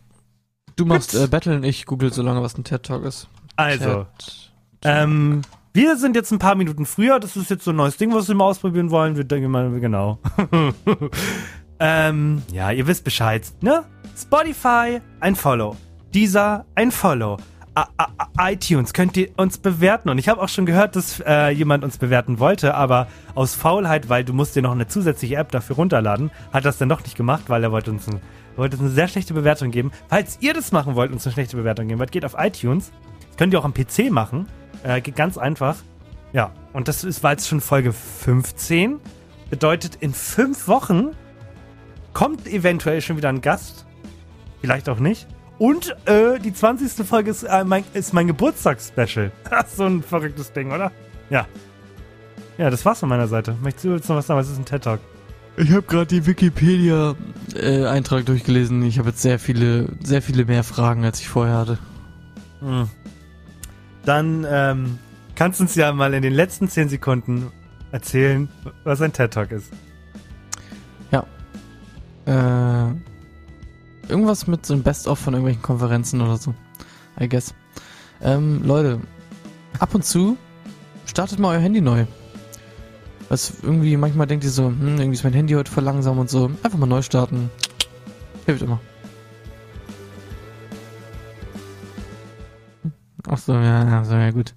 [SPEAKER 3] Du machst äh, Battle und ich google so lange, was ein TED Talk ist.
[SPEAKER 1] Also,
[SPEAKER 3] TED.
[SPEAKER 1] Ähm, wir sind jetzt ein paar Minuten früher. Das ist jetzt so ein neues Ding, was wir mal ausprobieren wollen. Wir denken mal, genau. (laughs) ähm, ja, ihr wisst Bescheid, ne? Spotify, ein Follow. Dieser, ein Follow. A A iTunes könnt ihr uns bewerten. Und ich habe auch schon gehört, dass äh, jemand uns bewerten wollte, aber aus Faulheit, weil du musst dir noch eine zusätzliche App dafür runterladen, hat das dann doch nicht gemacht, weil er wollte uns, ein, wollte uns eine sehr schlechte Bewertung geben. Falls ihr das machen wollt, uns eine schlechte Bewertung geben wollt, geht auf iTunes. Das könnt ihr auch am PC machen. Äh, geht ganz einfach. Ja, und das ist, war jetzt schon Folge 15. Bedeutet, in fünf Wochen kommt eventuell schon wieder ein Gast. Vielleicht auch nicht. Und äh, die 20. Folge ist, äh, mein, ist mein Geburtstagsspecial. (laughs) so ein verrücktes Ding, oder? Ja. Ja, das war's von meiner Seite. Möchtest du jetzt noch was sagen? Was ist ein TED Talk?
[SPEAKER 3] Ich habe gerade die Wikipedia-Eintrag durchgelesen. Ich habe jetzt sehr viele, sehr viele mehr Fragen, als ich vorher hatte.
[SPEAKER 1] Hm. Dann ähm, kannst du uns ja mal in den letzten 10 Sekunden erzählen, was ein TED Talk ist.
[SPEAKER 3] Äh, irgendwas mit so einem Best-of von irgendwelchen Konferenzen oder so. I guess. Ähm, Leute, ab und zu startet mal euer Handy neu. Was irgendwie, manchmal denkt ihr so, hm, irgendwie ist mein Handy heute voll langsam und so. Einfach mal neu starten. Hilft immer. Ach so, ja, so, ja gut.